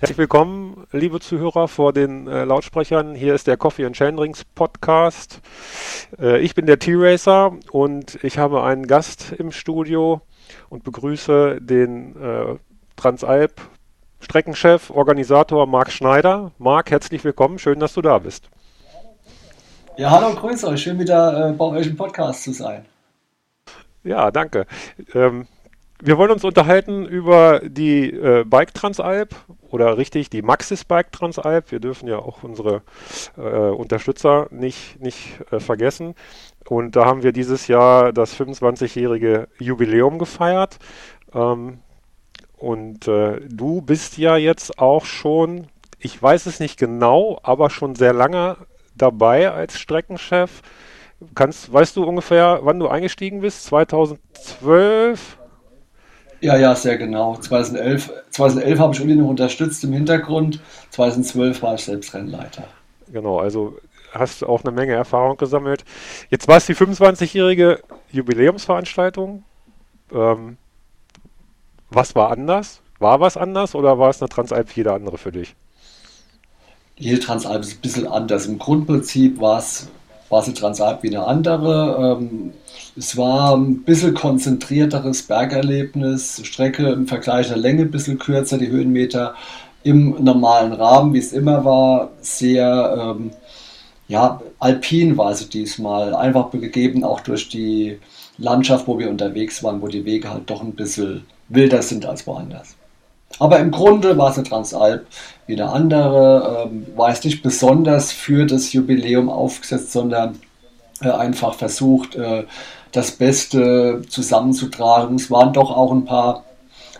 Herzlich willkommen, liebe Zuhörer, vor den äh, Lautsprechern. Hier ist der Coffee and Chainrings Podcast. Äh, ich bin der T-Racer und ich habe einen Gast im Studio und begrüße den äh, Transalp Streckenchef, Organisator Marc Schneider. Marc, herzlich willkommen. Schön, dass du da bist. Ja, hallo, grüß euch. Schön wieder äh, bei euch im Podcast zu sein. Ja, danke. Ähm, wir wollen uns unterhalten über die äh, Bike Transalp oder richtig die Maxis Bike Transalp. Wir dürfen ja auch unsere äh, Unterstützer nicht, nicht äh, vergessen. Und da haben wir dieses Jahr das 25-jährige Jubiläum gefeiert. Ähm, und äh, du bist ja jetzt auch schon, ich weiß es nicht genau, aber schon sehr lange dabei als Streckenchef. Kannst, weißt du ungefähr, wann du eingestiegen bist? 2012? Ja, ja, sehr genau. 2011, 2011 habe ich Uli noch unterstützt im Hintergrund. 2012 war ich selbst Rennleiter. Genau, also hast du auch eine Menge Erfahrung gesammelt. Jetzt war es die 25-jährige Jubiläumsveranstaltung. Ähm, was war anders? War was anders oder war es eine Transalp wie jede andere für dich? Jede Transalp ist ein bisschen anders. Im Grundprinzip war es war sie Transalp wie eine andere. Ähm, es war ein bisschen konzentrierteres Bergerlebnis, Strecke im Vergleich der Länge ein bisschen kürzer, die Höhenmeter im normalen Rahmen, wie es immer war, sehr ähm, ja, alpin war sie diesmal, einfach gegeben auch durch die Landschaft, wo wir unterwegs waren, wo die Wege halt doch ein bisschen wilder sind als woanders. Aber im Grunde war es eine Transalp wie eine andere, ähm, war es nicht besonders für das Jubiläum aufgesetzt, sondern äh, einfach versucht, äh, das Beste zusammenzutragen. Es waren doch auch ein paar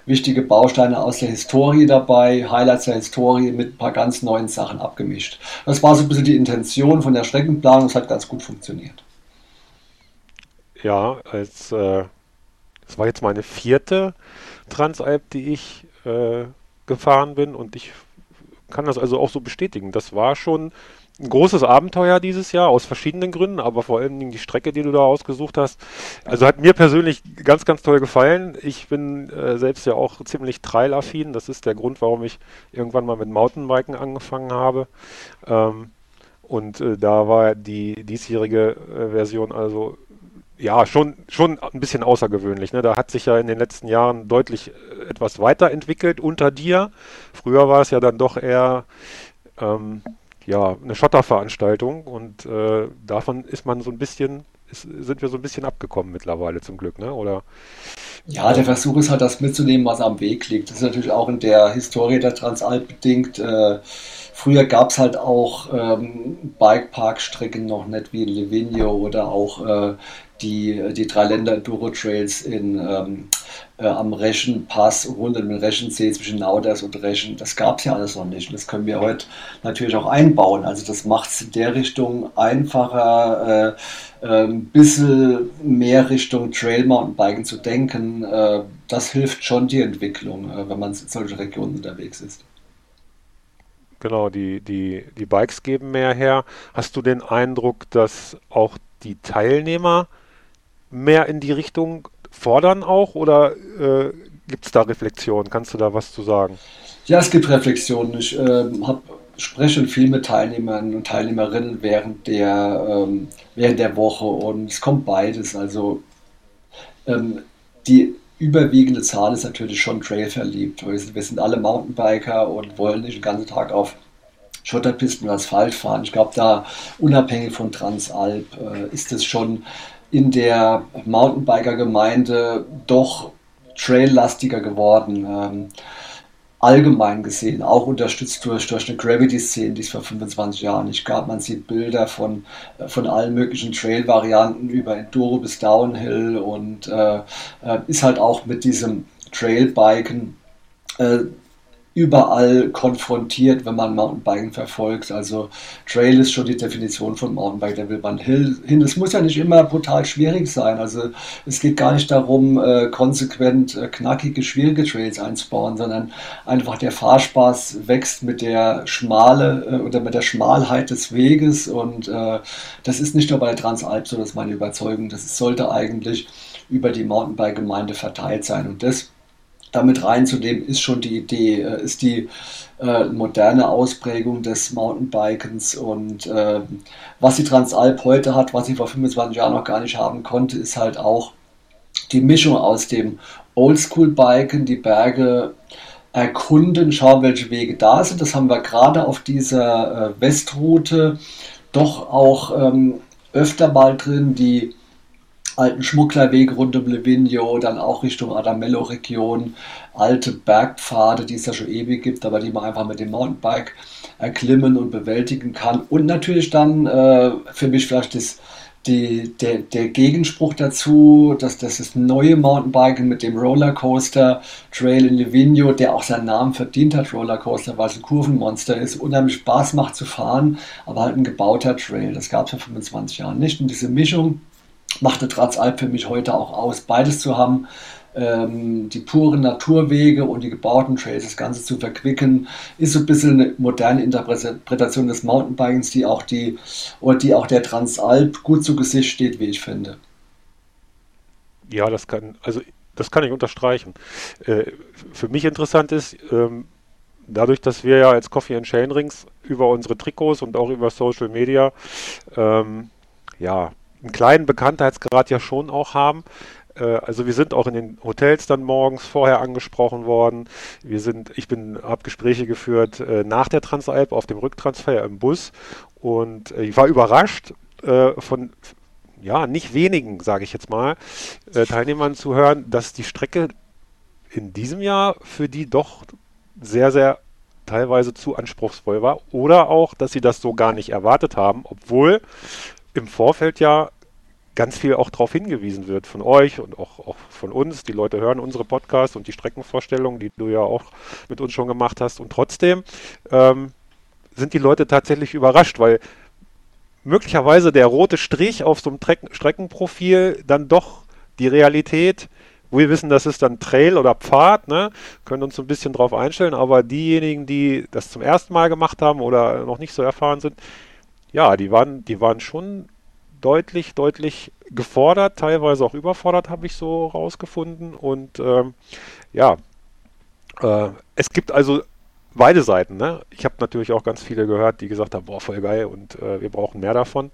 wichtige Bausteine aus der Historie dabei, Highlights der Historie mit ein paar ganz neuen Sachen abgemischt. Das war so ein bisschen die Intention von der Streckenplanung, es hat ganz gut funktioniert. Ja, als äh, das war jetzt meine vierte Transalp, die ich äh, gefahren bin und ich kann das also auch so bestätigen. Das war schon ein großes Abenteuer dieses Jahr aus verschiedenen Gründen, aber vor allen Dingen die Strecke, die du da ausgesucht hast. Also hat mir persönlich ganz, ganz toll gefallen. Ich bin äh, selbst ja auch ziemlich trailaffin. Das ist der Grund, warum ich irgendwann mal mit Mountainbiken angefangen habe. Ähm, und äh, da war die diesjährige äh, Version also ja, schon, schon ein bisschen außergewöhnlich. Ne? Da hat sich ja in den letzten Jahren deutlich äh, etwas weiterentwickelt unter dir. Früher war es ja dann doch eher ähm, ja, eine Schotterveranstaltung und äh, davon ist man so ein bisschen, ist, sind wir so ein bisschen abgekommen mittlerweile zum Glück, ne? Oder? Ja, der Versuch ist halt, das mitzunehmen, was am Weg liegt. Das ist natürlich auch in der Historie der Transalp bedingt. Äh, früher gab es halt auch ähm, Bikepark-Strecken noch nicht wie in Livigno oder auch äh, die, die drei Länder Enduro Trails in, ähm, äh, am Reschenpass rund um den Reschensee zwischen Nauders und Reschen. Das gab es ja alles noch nicht. Und das können wir heute natürlich auch einbauen. Also das macht es in der Richtung einfacher, äh, äh, ein bisschen mehr Richtung Trail Mountainbiken zu denken. Äh, das hilft schon die Entwicklung, äh, wenn man in solchen Regionen unterwegs ist. Genau, die, die, die Bikes geben mehr her. Hast du den Eindruck, dass auch die Teilnehmer mehr in die Richtung fordern auch oder äh, gibt es da Reflexionen? Kannst du da was zu sagen? Ja, es gibt Reflexionen. Ich äh, hab, spreche viel mit Teilnehmern und Teilnehmerinnen während der, ähm, während der Woche und es kommt beides. Also ähm, die überwiegende Zahl ist natürlich schon Trail verliebt. Wir sind alle Mountainbiker und wollen nicht den ganzen Tag auf Schotterpisten und Asphalt fahren. Ich glaube, da unabhängig von Transalp äh, ist es schon in der Mountainbiker-Gemeinde doch traillastiger geworden. Allgemein gesehen, auch unterstützt durch, durch eine Gravity-Szene, die es vor 25 Jahren nicht gab. Man sieht Bilder von, äh, von allen möglichen Trail-Varianten über Enduro bis Downhill und äh, äh ist halt auch mit diesem Trailbiken äh, überall konfrontiert, wenn man Mountainbiken verfolgt. Also Trail ist schon die Definition von Mountainbike, da will man hin. Es muss ja nicht immer brutal schwierig sein. Also es geht gar nicht darum, äh, konsequent äh, knackige, schwierige Trails einzubauen, sondern einfach der Fahrspaß wächst mit der Schmale äh, oder mit der Schmalheit des Weges und das ist nicht nur bei der Transalp so, das ist meine Überzeugung. Das sollte eigentlich über die Mountainbike-Gemeinde verteilt sein und das damit reinzunehmen, ist schon die Idee, äh, ist die äh, moderne Ausprägung des Mountainbikens und äh, was die Transalp heute hat, was sie vor 25 Jahren noch gar nicht haben konnte, ist halt auch die Mischung aus dem Oldschool-Biken, die Berge erkunden, schauen, welche Wege da sind. Das haben wir gerade auf dieser äh, Westroute doch auch ähm, öfter mal drin, die alten Schmugglerwege rund um Livigno, dann auch Richtung Adamello-Region, alte Bergpfade, die es ja schon ewig gibt, aber die man einfach mit dem Mountainbike erklimmen und bewältigen kann. Und natürlich dann äh, für mich vielleicht das die, der, der Gegenspruch dazu, dass das ist neue Mountainbiken mit dem Rollercoaster Trail in Livigno, der auch seinen Namen verdient hat, Rollercoaster, weil es ein Kurvenmonster ist, unheimlich Spaß macht zu fahren, aber halt ein gebauter Trail. Das gab es vor 25 Jahren nicht. Und diese Mischung machte Transalp für mich heute auch aus, beides zu haben ähm, die puren Naturwege und die gebauten Trails, das Ganze zu verquicken, ist so ein bisschen eine moderne Interpretation des Mountainbikens, die auch die oder die auch der Transalp gut zu Gesicht steht, wie ich finde. Ja, das kann, also das kann ich unterstreichen. Äh, für mich interessant ist, ähm, dadurch, dass wir ja als Coffee and Chain Rings über unsere Trikots und auch über Social Media ähm, ja einen kleinen Bekanntheitsgrad ja schon auch haben, äh, also wir sind auch in den Hotels dann morgens vorher angesprochen worden. Wir sind, ich bin, habe Gespräche geführt äh, nach der Transalp auf dem Rücktransfer im Bus. Und äh, ich war überrascht von ja, nicht wenigen, sage ich jetzt mal, Teilnehmern zu hören, dass die Strecke in diesem Jahr für die doch sehr, sehr teilweise zu anspruchsvoll war. Oder auch, dass sie das so gar nicht erwartet haben, obwohl im Vorfeld ja ganz viel auch darauf hingewiesen wird von euch und auch, auch von uns. Die Leute hören unsere Podcasts und die Streckenvorstellungen, die du ja auch mit uns schon gemacht hast. Und trotzdem ähm, sind die Leute tatsächlich überrascht, weil möglicherweise der rote Strich auf so einem Trecken Streckenprofil dann doch die Realität wo wir wissen, das ist dann Trail oder Pfad, ne? können uns ein bisschen drauf einstellen, aber diejenigen, die das zum ersten Mal gemacht haben oder noch nicht so erfahren sind, ja, die waren, die waren schon deutlich, deutlich gefordert, teilweise auch überfordert, habe ich so rausgefunden. Und ähm, ja, äh, es gibt also beide Seiten. Ne? Ich habe natürlich auch ganz viele gehört, die gesagt haben, boah, voll geil und äh, wir brauchen mehr davon.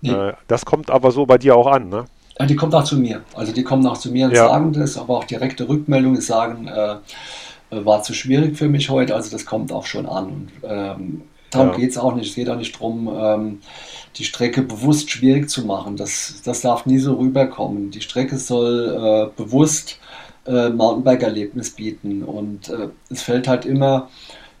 Nee. Äh, das kommt aber so bei dir auch an, ne? Ja, die kommt auch zu mir. Also die kommen auch zu mir und ja. sagen das, aber auch direkte Rückmeldungen sagen, äh, äh, war zu schwierig für mich heute. Also das kommt auch schon an. Und, ähm, darum ja. geht es auch nicht. Es geht auch nicht darum, ähm, die Strecke bewusst schwierig zu machen. Das, das darf nie so rüberkommen. Die Strecke soll äh, bewusst äh, Mountainbike-Erlebnis bieten und äh, es fällt halt immer,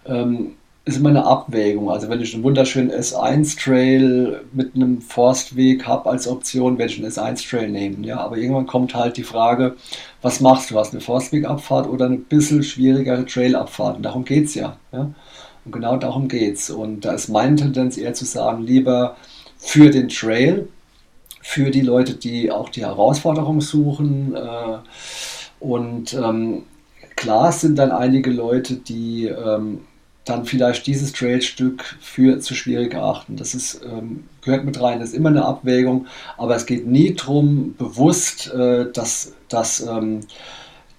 ähm, ist immer eine Abwägung. Also wenn ich einen wunderschönen S1-Trail mit einem Forstweg habe als Option, werde ich einen S1-Trail nehmen. Ja, aber irgendwann kommt halt die Frage, was machst du? Hast du eine Forstwegabfahrt oder eine bisschen schwierigere Trailabfahrt? Und darum geht es ja, ja. Und genau darum geht es. Und da ist meine Tendenz eher zu sagen, lieber für den Trail, für die Leute, die auch die Herausforderung suchen. Äh, und ähm, klar sind dann einige Leute, die ähm, dann vielleicht dieses Trailstück für zu schwierig erachten. Das ist, ähm, gehört mit rein, das ist immer eine Abwägung, aber es geht nie darum, bewusst äh, dass das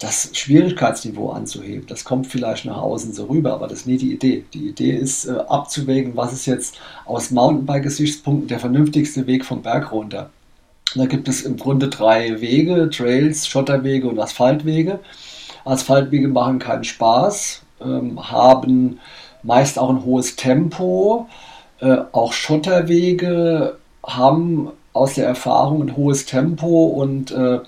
das Schwierigkeitsniveau anzuheben. Das kommt vielleicht nach außen so rüber, aber das ist nie die Idee. Die Idee ist äh, abzuwägen, was ist jetzt aus Mountainbike-Gesichtspunkten der vernünftigste Weg vom Berg runter. Da gibt es im Grunde drei Wege, Trails, Schotterwege und Asphaltwege. Asphaltwege machen keinen Spaß, ähm, haben meist auch ein hohes Tempo. Äh, auch Schotterwege haben aus der Erfahrung ein hohes Tempo und äh,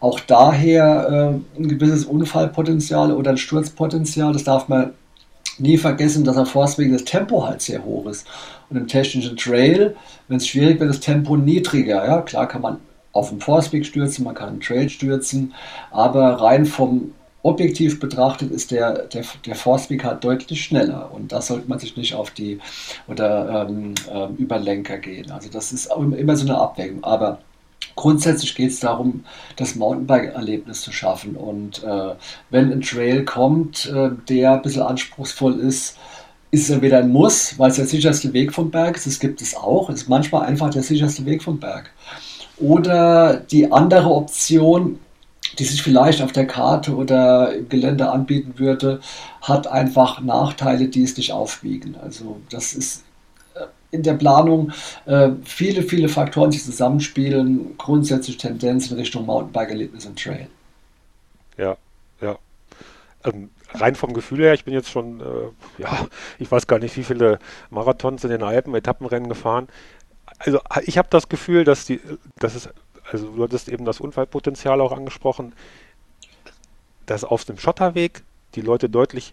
auch daher äh, ein gewisses Unfallpotenzial oder ein Sturzpotenzial. Das darf man nie vergessen, dass auf Forstwegen das Tempo halt sehr hoch ist. Und im technischen Trail, wenn es schwierig wird, das Tempo niedriger. Ja, klar kann man auf dem Forstweg stürzen, man kann im Trail stürzen, aber rein vom objektiv betrachtet ist der, der, der Forstweg halt deutlich schneller und da sollte man sich nicht auf die oder ähm, ähm, Überlenker gehen. Also das ist immer so eine Abwägung. Aber Grundsätzlich geht es darum, das Mountainbike-Erlebnis zu schaffen. Und äh, wenn ein Trail kommt, äh, der ein bisschen anspruchsvoll ist, ist er wieder ein Muss, weil es der sicherste Weg vom Berg ist. Das gibt es auch. Es ist manchmal einfach der sicherste Weg vom Berg. Oder die andere Option, die sich vielleicht auf der Karte oder im Gelände anbieten würde, hat einfach Nachteile, die es nicht aufwiegen. Also das ist in der Planung äh, viele, viele Faktoren, die zusammenspielen, grundsätzlich Tendenz in Richtung Mountainbike-Erlebnis und Trail. Ja, ja. Ähm, rein vom Gefühl her, ich bin jetzt schon, äh, ja, ich weiß gar nicht, wie viele Marathons in den Alpen, Etappenrennen gefahren. Also ich habe das Gefühl, dass die, dass es, also du hattest eben das Unfallpotenzial auch angesprochen, dass auf dem Schotterweg die Leute deutlich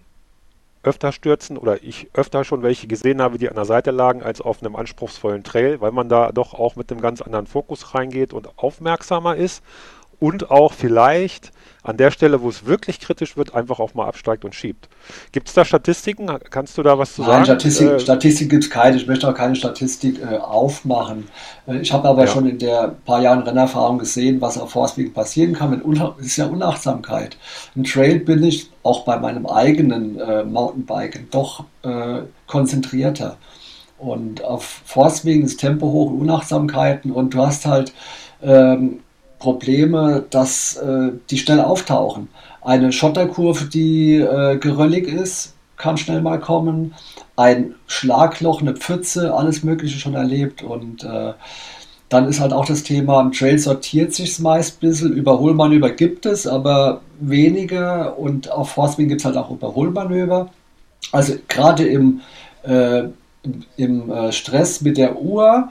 öfter stürzen oder ich öfter schon welche gesehen habe, die an der Seite lagen, als auf einem anspruchsvollen Trail, weil man da doch auch mit einem ganz anderen Fokus reingeht und aufmerksamer ist und auch vielleicht an der Stelle, wo es wirklich kritisch wird, einfach auch mal absteigt und schiebt. Gibt es da Statistiken? Kannst du da was zu Nein, sagen? Statistik, äh, Statistik gibt es keine. Ich möchte auch keine Statistik äh, aufmachen. Äh, ich habe aber ja. schon in der paar Jahren Rennerfahrung gesehen, was auf Forstwegen passieren kann. Mit das ist ja Unachtsamkeit. Im Trail bin ich auch bei meinem eigenen äh, Mountainbiken doch äh, konzentrierter. Und auf Forstwegen ist Tempo hoch, Unachtsamkeiten und du hast halt ähm, Probleme, dass äh, die schnell auftauchen. Eine Schotterkurve, die äh, geröllig ist, kann schnell mal kommen. Ein Schlagloch, eine Pfütze, alles Mögliche schon erlebt. Und äh, dann ist halt auch das Thema, im Trail sortiert sich meist ein bisschen. Überholmanöver gibt es, aber weniger. Und auf Forstwing gibt es halt auch Überholmanöver. Also gerade im, äh, im äh, Stress mit der Uhr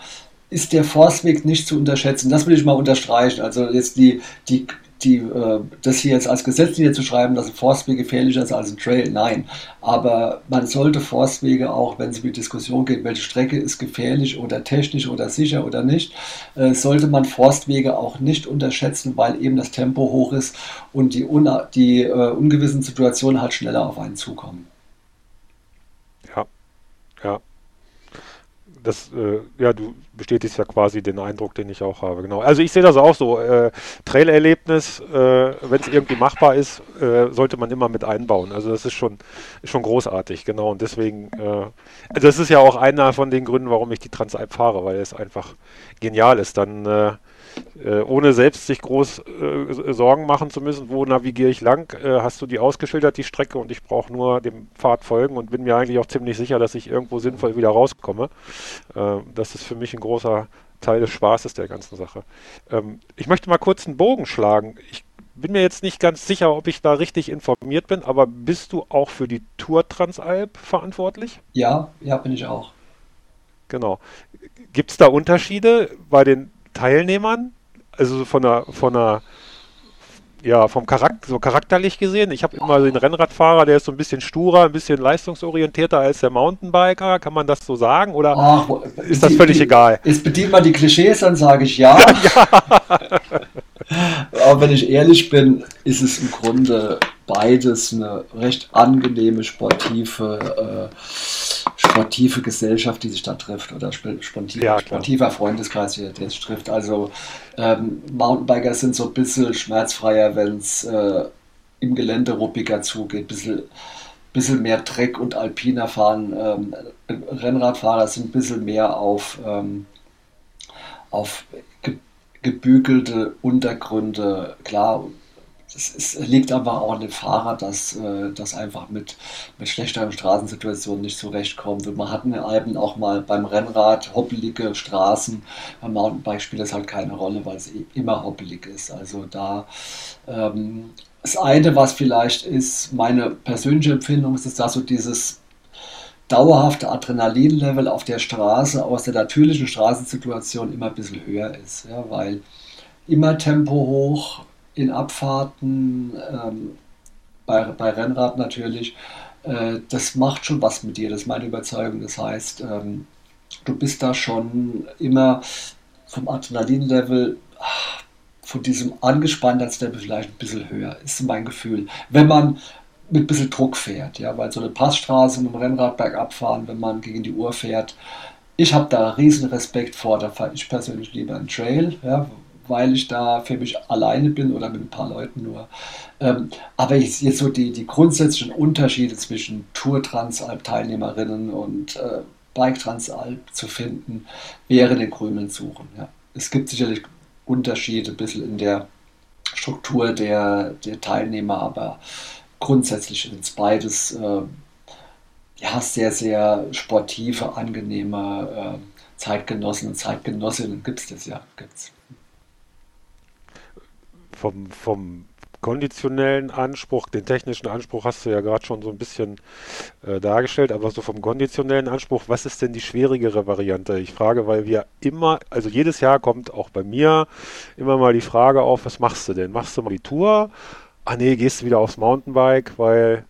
ist der Forstweg nicht zu unterschätzen. Das will ich mal unterstreichen. Also jetzt die, die, die, äh, das hier jetzt als Gesetzlinie zu schreiben, dass ein Forstweg gefährlicher ist als ein Trail, nein. Aber man sollte Forstwege auch, wenn es um die Diskussion geht, welche Strecke ist gefährlich oder technisch oder sicher oder nicht, äh, sollte man Forstwege auch nicht unterschätzen, weil eben das Tempo hoch ist und die, un die äh, ungewissen Situationen halt schneller auf einen zukommen. Ja, ja das, äh, ja, du bestätigst ja quasi den Eindruck, den ich auch habe. Genau. Also ich sehe das auch so. Äh, Trailerlebnis, äh, wenn es irgendwie machbar ist, äh, sollte man immer mit einbauen. Also das ist schon, schon großartig, genau. Und deswegen, äh, das ist ja auch einer von den Gründen, warum ich die Transalp fahre, weil es einfach genial ist. Dann äh, ohne selbst sich groß äh, Sorgen machen zu müssen, wo navigiere ich lang, äh, hast du die ausgeschildert, die Strecke, und ich brauche nur dem Pfad folgen und bin mir eigentlich auch ziemlich sicher, dass ich irgendwo sinnvoll wieder rauskomme. Äh, das ist für mich ein großer Teil des Spaßes der ganzen Sache. Ähm, ich möchte mal kurz einen Bogen schlagen. Ich bin mir jetzt nicht ganz sicher, ob ich da richtig informiert bin, aber bist du auch für die Tour Transalp verantwortlich? Ja, ja, bin ich auch. Genau. Gibt es da Unterschiede bei den Teilnehmern, also von der, von der, ja, vom Charakter, so charakterlich gesehen. Ich habe immer den Rennradfahrer, der ist so ein bisschen sturer, ein bisschen leistungsorientierter als der Mountainbiker. Kann man das so sagen oder Ach, ist das völlig die, egal? Jetzt bedient man die Klischees, dann sage ich ja. ja. Aber wenn ich ehrlich bin, ist es im Grunde beides eine recht angenehme sportive, äh, sportive Gesellschaft, die sich da trifft oder sportiv, ja, sportiver Freundeskreis, der sich trifft. Also ähm, Mountainbiker sind so ein bisschen schmerzfreier, wenn es äh, im Gelände ruppiger zugeht, ein bisschen, bisschen mehr Dreck und Alpiner fahren. Ähm, Rennradfahrer sind ein bisschen mehr auf, ähm, auf gebügelte Untergründe, klar, es liegt aber auch an dem Fahrer, dass äh, das einfach mit, mit schlechteren Straßensituationen nicht zurechtkommt. Und man hat in den Alpen auch mal beim Rennrad hoppelige Straßen. Beim Mountainbike spielt das halt keine Rolle, weil es immer hoppelig ist. Also da ähm, das eine, was vielleicht ist, meine persönliche Empfindung ist, dass so dieses dauerhafte Adrenalinlevel auf der Straße aus der natürlichen Straßensituation immer ein bisschen höher ist. Ja, weil immer Tempo hoch, in Abfahrten, ähm, bei, bei Rennrad natürlich, äh, das macht schon was mit dir, das ist meine Überzeugung. Das heißt, ähm, du bist da schon immer vom Adrenalinlevel, von diesem angespannten Step vielleicht ein bisschen höher, ist mein Gefühl. Wenn man mit ein bisschen Druck fährt, ja, weil so eine Passstraße mit dem Rennrad bergab fahren, wenn man gegen die Uhr fährt, ich habe da riesen Respekt vor, da fahre ich persönlich lieber einen Trail, ja, weil ich da für mich alleine bin oder mit ein paar Leuten nur. Ähm, aber ich, jetzt so die, die grundsätzlichen Unterschiede zwischen Tour Transalp-Teilnehmerinnen und äh, Bike Transalp zu finden, wäre den Krümeln suchen. Ja. Es gibt sicherlich Unterschiede ein bisschen in der Struktur der, der Teilnehmer, aber grundsätzlich sind es beides äh, ja, sehr, sehr sportive, angenehme äh, Zeitgenossen und Zeitgenossinnen gibt es das ja. Gibt's. Vom, vom konditionellen Anspruch, den technischen Anspruch hast du ja gerade schon so ein bisschen äh, dargestellt, aber so vom konditionellen Anspruch, was ist denn die schwierigere Variante? Ich frage, weil wir immer, also jedes Jahr kommt auch bei mir immer mal die Frage auf, was machst du denn? Machst du mal die Tour? Ah nee, gehst du wieder aufs Mountainbike, weil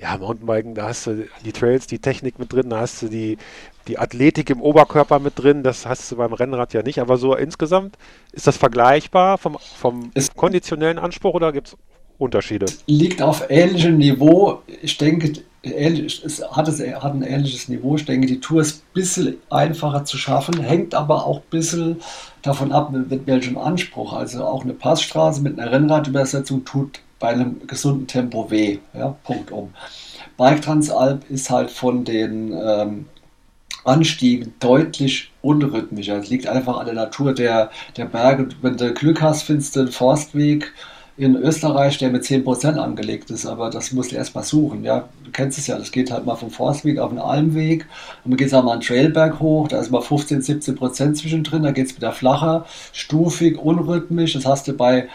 ja, Mountainbiken, da hast du die Trails, die Technik mit drin, da hast du die, die Athletik im Oberkörper mit drin, das hast du beim Rennrad ja nicht. Aber so insgesamt, ist das vergleichbar vom, vom konditionellen Anspruch oder gibt es Unterschiede? Liegt auf ähnlichem Niveau. Ich denke, es hat, es hat ein ähnliches Niveau. Ich denke, die Tour ist ein bisschen einfacher zu schaffen, hängt aber auch ein bisschen davon ab, mit welchem Anspruch. Also auch eine Passstraße mit einer Rennradübersetzung tut bei einem gesunden Tempo weh. Ja, Punkt um. Bike Transalp ist halt von den ähm, Anstiegen deutlich unrhythmischer. Es liegt einfach an der Natur der, der Berge. Wenn du Glück hast, findest du einen Forstweg in Österreich, der mit 10% angelegt ist, aber das musst du erst mal suchen. Ja? Du kennst es ja, das geht halt mal vom Forstweg auf den Almweg und dann geht es auch mal einen Trailberg hoch, da ist mal 15, 17% zwischendrin, da geht es wieder flacher, stufig, unrhythmisch. Das hast du bei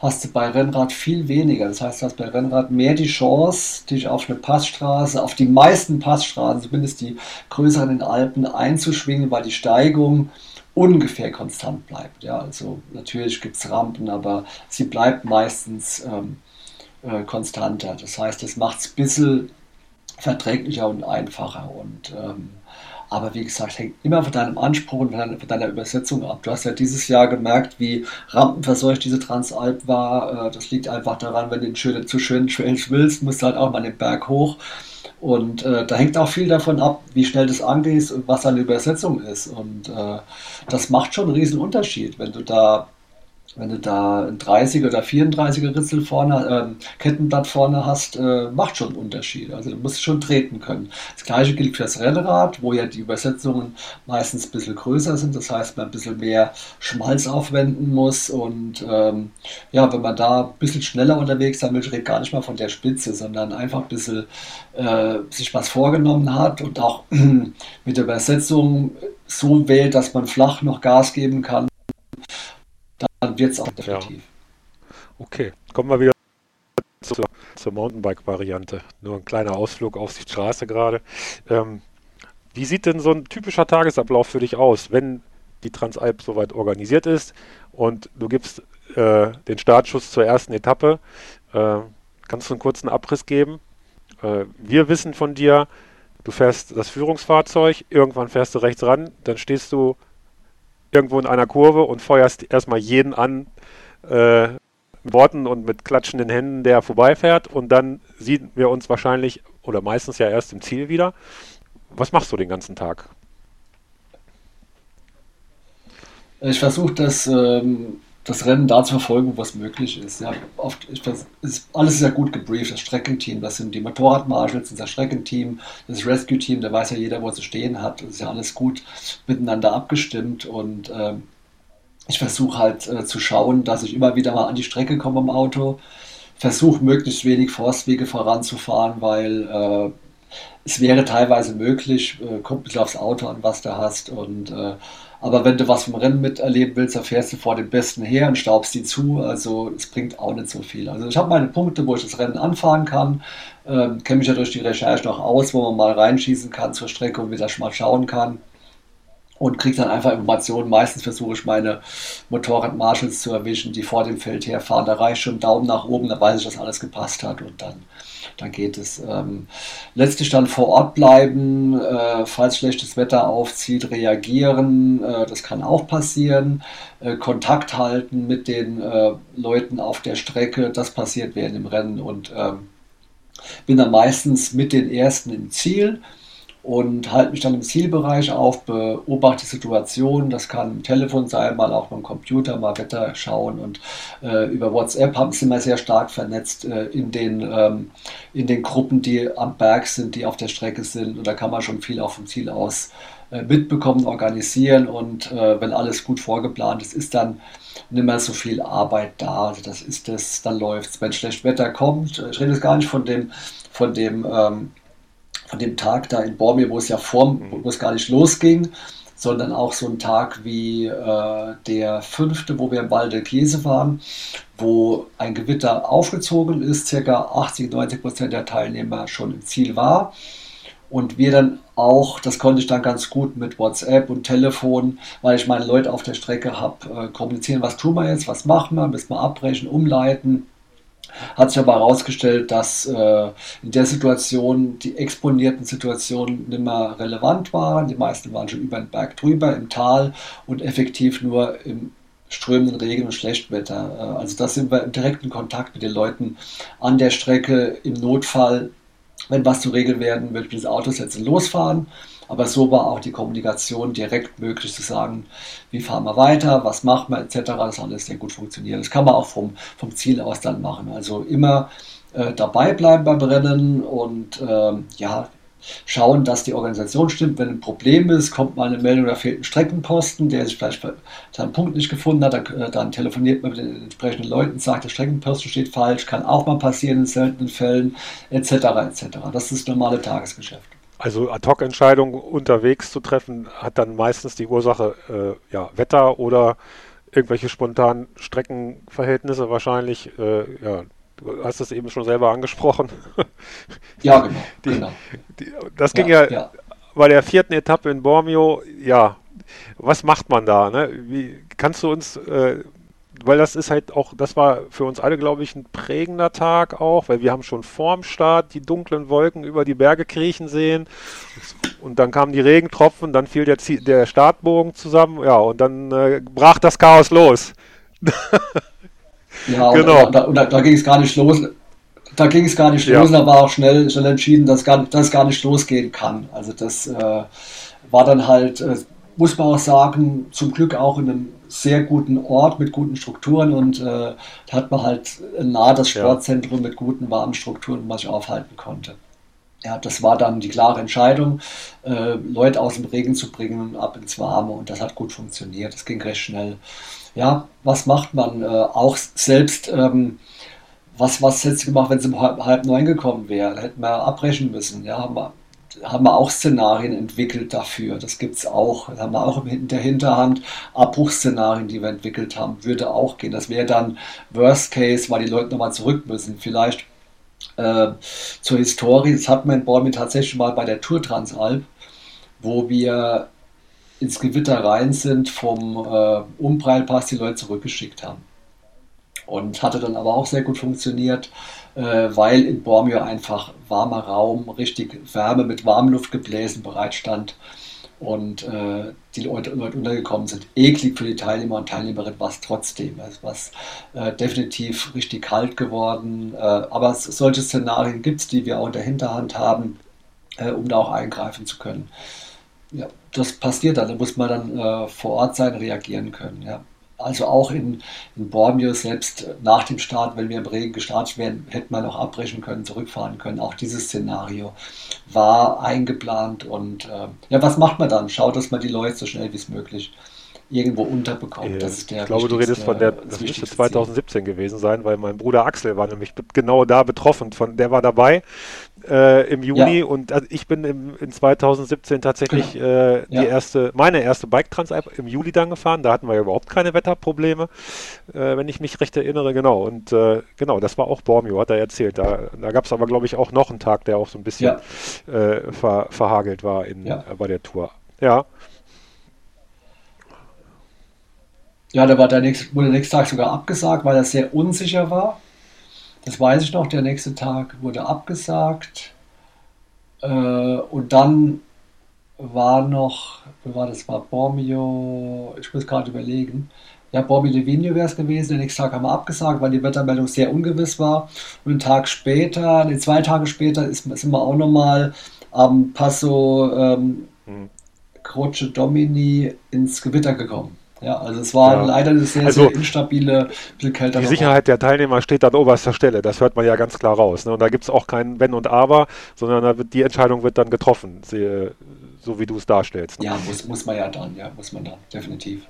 hast du bei Rennrad viel weniger. Das heißt, du hast bei Rennrad mehr die Chance, dich auf eine Passstraße, auf die meisten Passstraßen, zumindest die größeren in den Alpen, einzuschwingen, weil die Steigung ungefähr konstant bleibt. Ja, also natürlich gibt es Rampen, aber sie bleibt meistens ähm, äh, konstanter. Das heißt, es macht es ein bisschen verträglicher und einfacher. Und ähm, aber wie gesagt, hängt immer von deinem Anspruch und von deiner, Übersetzung ab. Du hast ja dieses Jahr gemerkt, wie rampenverseucht diese Transalp war. Äh, das liegt einfach daran, wenn du schöne, zu schönen Trails willst, musst du halt auch mal den Berg hoch. Und äh, da hängt auch viel davon ab, wie schnell du es angehst und was deine Übersetzung ist. Und äh, das macht schon einen riesen Unterschied, wenn du da wenn du da ein 30er oder 34er Ritzel vorne, äh, Kettenblatt vorne hast, äh, macht schon einen Unterschied. Also du musst schon treten können. Das gleiche gilt für das Rennrad, wo ja die Übersetzungen meistens ein bisschen größer sind. Das heißt, man ein bisschen mehr Schmalz aufwenden muss. Und ähm, ja, wenn man da ein bisschen schneller unterwegs sein will, redet gar nicht mal von der Spitze, sondern einfach ein bisschen äh, sich was vorgenommen hat und auch mit der Übersetzung so wählt, dass man flach noch Gas geben kann dann wird es auch definitiv. Ja. Okay, kommen wir wieder zur, zur Mountainbike-Variante. Nur ein kleiner Ausflug auf die Straße gerade. Ähm, wie sieht denn so ein typischer Tagesablauf für dich aus, wenn die Transalp soweit organisiert ist und du gibst äh, den Startschuss zur ersten Etappe? Äh, kannst du einen kurzen Abriss geben? Äh, wir wissen von dir, du fährst das Führungsfahrzeug, irgendwann fährst du rechts ran, dann stehst du irgendwo in einer Kurve und feuerst erstmal jeden an äh, mit Worten und mit klatschenden Händen, der vorbeifährt und dann sehen wir uns wahrscheinlich oder meistens ja erst im Ziel wieder. Was machst du den ganzen Tag? Ich versuche das ähm, das Rennen da zu verfolgen, was möglich ist. Ja, oft ist, alles sehr gut gebrieft. Das Streckenteam, das sind die Motorradmarshals, das Streckenteam, das Rescue-Team, da weiß ja jeder, wo er stehen hat. Das ist ja alles gut miteinander abgestimmt und äh, ich versuche halt äh, zu schauen, dass ich immer wieder mal an die Strecke komme im Auto. Versuche möglichst wenig Forstwege voranzufahren, weil äh, es wäre teilweise möglich, äh, kommt ein bisschen aufs Auto an, was du hast und äh, aber wenn du was vom Rennen miterleben willst, dann fährst du vor den Besten her und staubst die zu. Also es bringt auch nicht so viel. Also ich habe meine Punkte, wo ich das Rennen anfahren kann. Ähm, Kenne mich ja durch die Recherche noch aus, wo man mal reinschießen kann zur Strecke und wieder mal schauen kann. Und kriege dann einfach Informationen. Meistens versuche ich meine Motorrad-Marshals zu erwischen, die vor dem Feld herfahren. Da reicht schon Daumen nach oben, da weiß ich, dass alles gepasst hat. Und dann dann geht es. Ähm, letztlich dann vor Ort bleiben, äh, falls schlechtes Wetter aufzieht, reagieren, äh, das kann auch passieren. Äh, Kontakt halten mit den äh, Leuten auf der Strecke, das passiert während dem Rennen und ähm, bin dann meistens mit den Ersten im Ziel und halte mich dann im Zielbereich auf, beobachte die Situation. Das kann im Telefon sein, mal auch beim Computer, mal Wetter schauen und äh, über WhatsApp haben sie immer sehr stark vernetzt äh, in, den, ähm, in den Gruppen, die am Berg sind, die auf der Strecke sind. Und da kann man schon viel auch vom Ziel aus äh, mitbekommen, organisieren und äh, wenn alles gut vorgeplant ist, ist dann nicht mehr so viel Arbeit da. Also das ist das, dann läuft es. Wenn schlecht Wetter kommt, ich rede jetzt gar nicht von dem, von dem ähm, von dem Tag da in Bormir, wo es ja vor, wo es gar nicht losging, sondern auch so ein Tag wie äh, der fünfte, wo wir im Wald der Käse waren, wo ein Gewitter aufgezogen ist, circa 80, 90 Prozent der Teilnehmer schon im Ziel war. Und wir dann auch, das konnte ich dann ganz gut mit WhatsApp und Telefon, weil ich meine Leute auf der Strecke habe, äh, kommunizieren, was tun wir jetzt, was machen wir, müssen wir abbrechen, umleiten hat sich aber herausgestellt, dass äh, in der Situation die exponierten Situationen nicht mehr relevant waren. Die meisten waren schon über den Berg drüber, im Tal und effektiv nur im strömenden Regen und Schlechtwetter. Äh, also da sind wir im direkten Kontakt mit den Leuten an der Strecke. Im Notfall, wenn was zu regeln werden, würde ich das Auto setzen, losfahren. Aber so war auch die Kommunikation direkt möglich zu sagen, wie fahren wir weiter, was machen wir etc. Das hat alles sehr gut funktioniert. Das kann man auch vom, vom Ziel aus dann machen. Also immer äh, dabei bleiben beim Rennen und äh, ja, schauen, dass die Organisation stimmt. Wenn ein Problem ist, kommt mal eine Meldung, da fehlt ein Streckenposten, der sich vielleicht seinen Punkt nicht gefunden hat, dann, äh, dann, telefoniert man mit den entsprechenden Leuten, sagt, der Streckenposten steht falsch, kann auch mal passieren in seltenen Fällen, etc. etc. Das ist das normale Tagesgeschäft. Also Ad-Hoc-Entscheidungen unterwegs zu treffen, hat dann meistens die Ursache äh, ja, Wetter oder irgendwelche spontanen Streckenverhältnisse wahrscheinlich. Äh, ja, du hast es eben schon selber angesprochen. Ja, genau. Die, genau. Die, das ging ja, ja, ja, bei der vierten Etappe in Bormio. Ja, was macht man da? Ne? Wie, kannst du uns äh, weil das ist halt auch, das war für uns alle, glaube ich, ein prägender Tag auch, weil wir haben schon vorm Start die dunklen Wolken über die Berge kriechen sehen und dann kamen die Regentropfen, dann fiel der, der Startbogen zusammen, ja, und dann äh, brach das Chaos los. ja, genau. Und da, da, da ging es gar nicht los. Da ging es gar nicht ja. los, da war auch schnell, schnell entschieden, dass, gar, dass es gar nicht losgehen kann. Also das äh, war dann halt, äh, muss man auch sagen, zum Glück auch in einem sehr guten Ort mit guten Strukturen und äh, da hat man halt nah das Sportzentrum mit guten warmen Strukturen, wo man sich aufhalten konnte. Ja, das war dann die klare Entscheidung, äh, Leute aus dem Regen zu bringen ab ins Warme und das hat gut funktioniert. Das ging recht schnell. Ja, was macht man? Äh, auch selbst, ähm, was, was hätte sie gemacht, wenn sie um halb, halb neun gekommen wäre? Hätten wir abbrechen müssen. Ja, haben wir, haben wir auch Szenarien entwickelt dafür. Das gibt es auch. Das haben wir auch in der Hinterhand. Abbruchsszenarien, die wir entwickelt haben, würde auch gehen. Das wäre dann Worst Case, weil die Leute nochmal zurück müssen. Vielleicht äh, zur Historie. Das hatten wir in Bormi tatsächlich mal bei der Tour Transalp, wo wir ins Gewitter rein sind, vom äh, Umbreilpass die Leute zurückgeschickt haben. Und hatte dann aber auch sehr gut funktioniert äh, weil in Bormio einfach warmer Raum, richtig Wärme mit Warmluftgebläsen bereitstand und äh, die Leute, untergekommen sind. Eklig für die Teilnehmer und Teilnehmerinnen war es trotzdem. Es war äh, definitiv richtig kalt geworden. Äh, aber solche Szenarien gibt es, die wir auch in der Hinterhand haben, äh, um da auch eingreifen zu können. Ja, das passiert dann. Da muss man dann äh, vor Ort sein, reagieren können. Ja. Also auch in, in Bormio selbst nach dem Start, wenn wir im Regen gestartet wären, hätte man noch abbrechen können, zurückfahren können. Auch dieses Szenario war eingeplant. Und äh, ja, was macht man dann? Schaut, dass man die Leute so schnell wie es möglich irgendwo unterbekommt. Der ich glaube, du redest von der, das, das müsste 2017 Ziel. gewesen sein, weil mein Bruder Axel war nämlich genau da betroffen. Von, der war dabei äh, im Juni ja. und also ich bin im, in 2017 tatsächlich genau. äh, die ja. erste, meine erste Bike Trans im Juli dann gefahren. Da hatten wir ja überhaupt keine Wetterprobleme, äh, wenn ich mich recht erinnere. Genau. Und äh, genau, das war auch Bormio, hat er erzählt. Da, da gab es aber, glaube ich, auch noch einen Tag, der auch so ein bisschen ja. Äh, ver, verhagelt war in, äh, bei der Tour. Ja. Ja, da war der nächste, wurde der nächste Tag sogar abgesagt, weil er sehr unsicher war. Das weiß ich noch. Der nächste Tag wurde abgesagt. Äh, und dann war noch, wie war das, war Bormio, ich muss gerade überlegen, Ja, Bobby Livigno wäre es gewesen. Den nächsten Tag haben wir abgesagt, weil die Wettermeldung sehr ungewiss war. Und einen Tag später, nee, zwei Tage später, ist, sind wir auch nochmal am Passo ähm, hm. Croce Domini ins Gewitter gekommen. Ja, also es war ja. leider eine sehr, also, sehr instabile, bisschen kälter. Die Sicherheit der Teilnehmer steht an oberster Stelle, das hört man ja ganz klar raus. Ne? Und da gibt es auch kein Wenn und Aber, sondern wird, die Entscheidung wird dann getroffen, so wie du es darstellst. Ne? Ja, muss, muss man ja dann, ja, muss man dann, definitiv.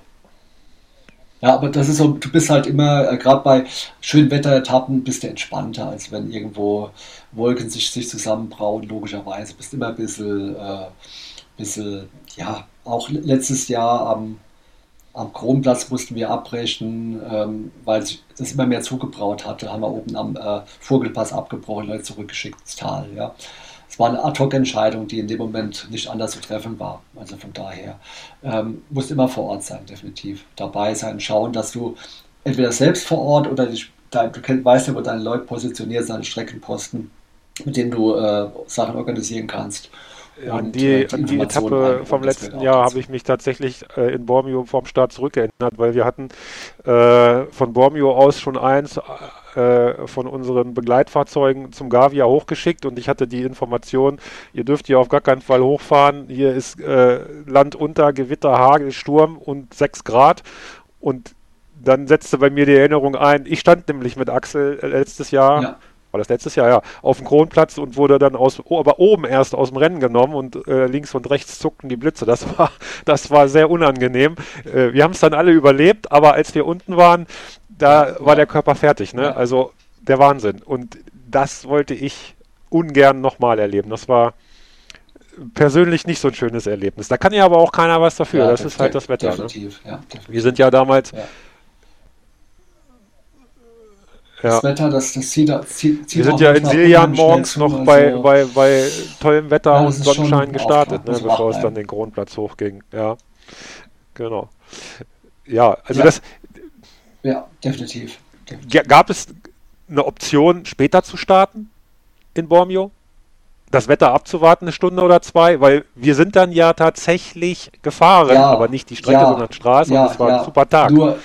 Ja, aber das ist so, du bist halt immer, äh, gerade bei schönen Wetteretappen, bist du entspannter, als wenn irgendwo Wolken sich, sich zusammenbrauen, logischerweise. Bist immer ein bisschen, äh, bisschen, ja, auch letztes Jahr am am Kronplatz mussten wir abbrechen, ähm, weil sich das immer mehr zugebraut hatte. Haben wir oben am äh, Vogelpass abgebrochen, Leute zurückgeschickt ins Tal. Ja. Es war eine Ad-Hoc-Entscheidung, die in dem Moment nicht anders zu treffen war. Also von daher ähm, musst immer vor Ort sein, definitiv. Dabei sein, schauen, dass du entweder selbst vor Ort oder dich, dein, du weißt ja, wo deine Leute positioniert sind, Streckenposten, mit denen du äh, Sachen organisieren kannst. Ja, an die, äh, an die Etappe vom letzten Jahr habe ich mich tatsächlich äh, in Bormio vom Start zurückgeändert, weil wir hatten äh, von Bormio aus schon eins äh, von unseren Begleitfahrzeugen zum Gavia hochgeschickt und ich hatte die Information, ihr dürft hier auf gar keinen Fall hochfahren, hier ist äh, Land unter, Gewitter, Hagel, Sturm und 6 Grad. Und dann setzte bei mir die Erinnerung ein, ich stand nämlich mit Axel äh, letztes Jahr ja war das letztes Jahr, ja, auf dem Kronplatz und wurde dann aus, aber oben erst aus dem Rennen genommen und äh, links und rechts zuckten die Blitze. Das war, das war sehr unangenehm. Äh, wir haben es dann alle überlebt, aber als wir unten waren, da war der Körper fertig, ne? Also der Wahnsinn. Und das wollte ich ungern nochmal erleben. Das war persönlich nicht so ein schönes Erlebnis. Da kann ja aber auch keiner was dafür. Ja, das ist halt das Wetter. Ne? Definitiv, ne? ja, definitiv. Wir sind ja damals das Wetter, das, das zieht, zieht, zieht Wir sind ja in Siljan morgens noch also, bei, bei, bei tollem Wetter ja, und Sonnenschein gestartet, ne, bevor es dann den Kronplatz hochging. Ja, genau. Ja, also ja. das. Ja, definitiv. definitiv. Gab es eine Option, später zu starten in Bormio? Das Wetter abzuwarten, eine Stunde oder zwei, weil wir sind dann ja tatsächlich gefahren, ja, aber nicht die Strecke, sondern Straße und es war ein super Tag. Nur,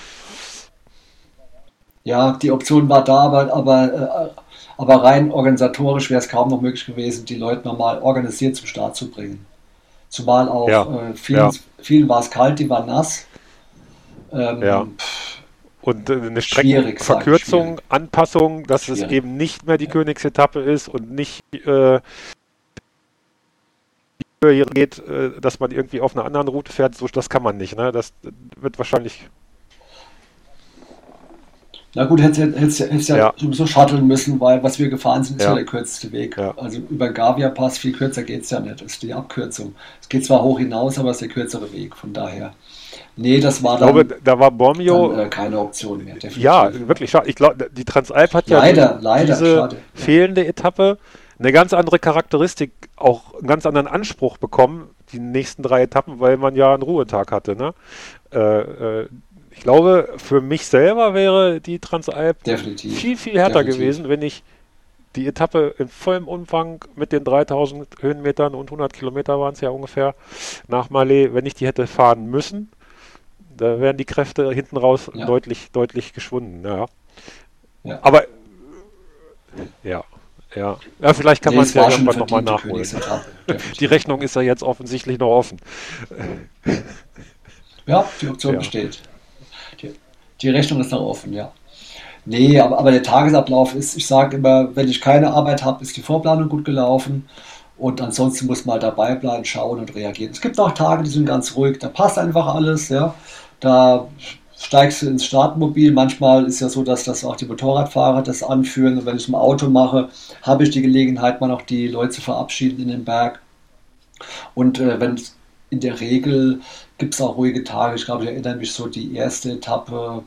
ja, die Option war da, aber, aber, äh, aber rein organisatorisch wäre es kaum noch möglich gewesen, die Leute nochmal organisiert zum Start zu bringen. Zumal auch ja, äh, vielen, ja. vielen war es kalt, die waren nass. Ähm, ja. Und äh, eine Streckenverkürzung, Anpassung, dass schwierig. es eben nicht mehr die ja. Königsetappe ist und nicht äh, geht, äh, dass man irgendwie auf einer anderen Route fährt, so, das kann man nicht. Ne? Das wird wahrscheinlich na gut, hätte es ja, ja, sowieso shutteln müssen, weil was wir gefahren sind, ist ja, der kürzeste Weg. Ja. Also über Gavia Pass viel kürzer geht es ja nicht. Das ist die Abkürzung. Es geht zwar hoch hinaus, aber es ist der kürzere Weg. Von daher. Nee, das war ich dann, glaube, da war Bormio dann, äh, keine Option mehr. Definitiv. Ja, wirklich schade. Ich glaube, die Transalp hat ja leider, leider, diese schade. fehlende Etappe eine ganz andere Charakteristik, auch einen ganz anderen Anspruch bekommen, die nächsten drei Etappen, weil man ja einen Ruhetag hatte. Ne? Äh, äh, ich glaube, für mich selber wäre die Transalp Definitiv. viel, viel härter Definitiv. gewesen, wenn ich die Etappe in vollem Umfang mit den 3000 Höhenmetern und 100 Kilometer waren es ja ungefähr nach Malé, wenn ich die hätte fahren müssen, da wären die Kräfte hinten raus ja. deutlich, deutlich geschwunden. Ja. ja. Aber ja, ja. Ja, vielleicht kann nee, man es ja irgendwann nochmal nachholen. die Rechnung ist ja jetzt offensichtlich noch offen. Ja, die Option besteht. Die Rechnung ist noch offen, ja. Nee, aber, aber der Tagesablauf ist, ich sage immer, wenn ich keine Arbeit habe, ist die Vorplanung gut gelaufen. Und ansonsten muss man dabei bleiben, schauen und reagieren. Es gibt auch Tage, die sind ganz ruhig, da passt einfach alles, ja. Da steigst du ins Startmobil. Manchmal ist ja so, dass das auch die Motorradfahrer das anführen. Und wenn ich es im Auto mache, habe ich die Gelegenheit, mal noch die Leute zu verabschieden in den Berg. Und äh, wenn in der Regel gibt es auch ruhige Tage. Ich glaube, ich erinnere mich so, die erste Etappe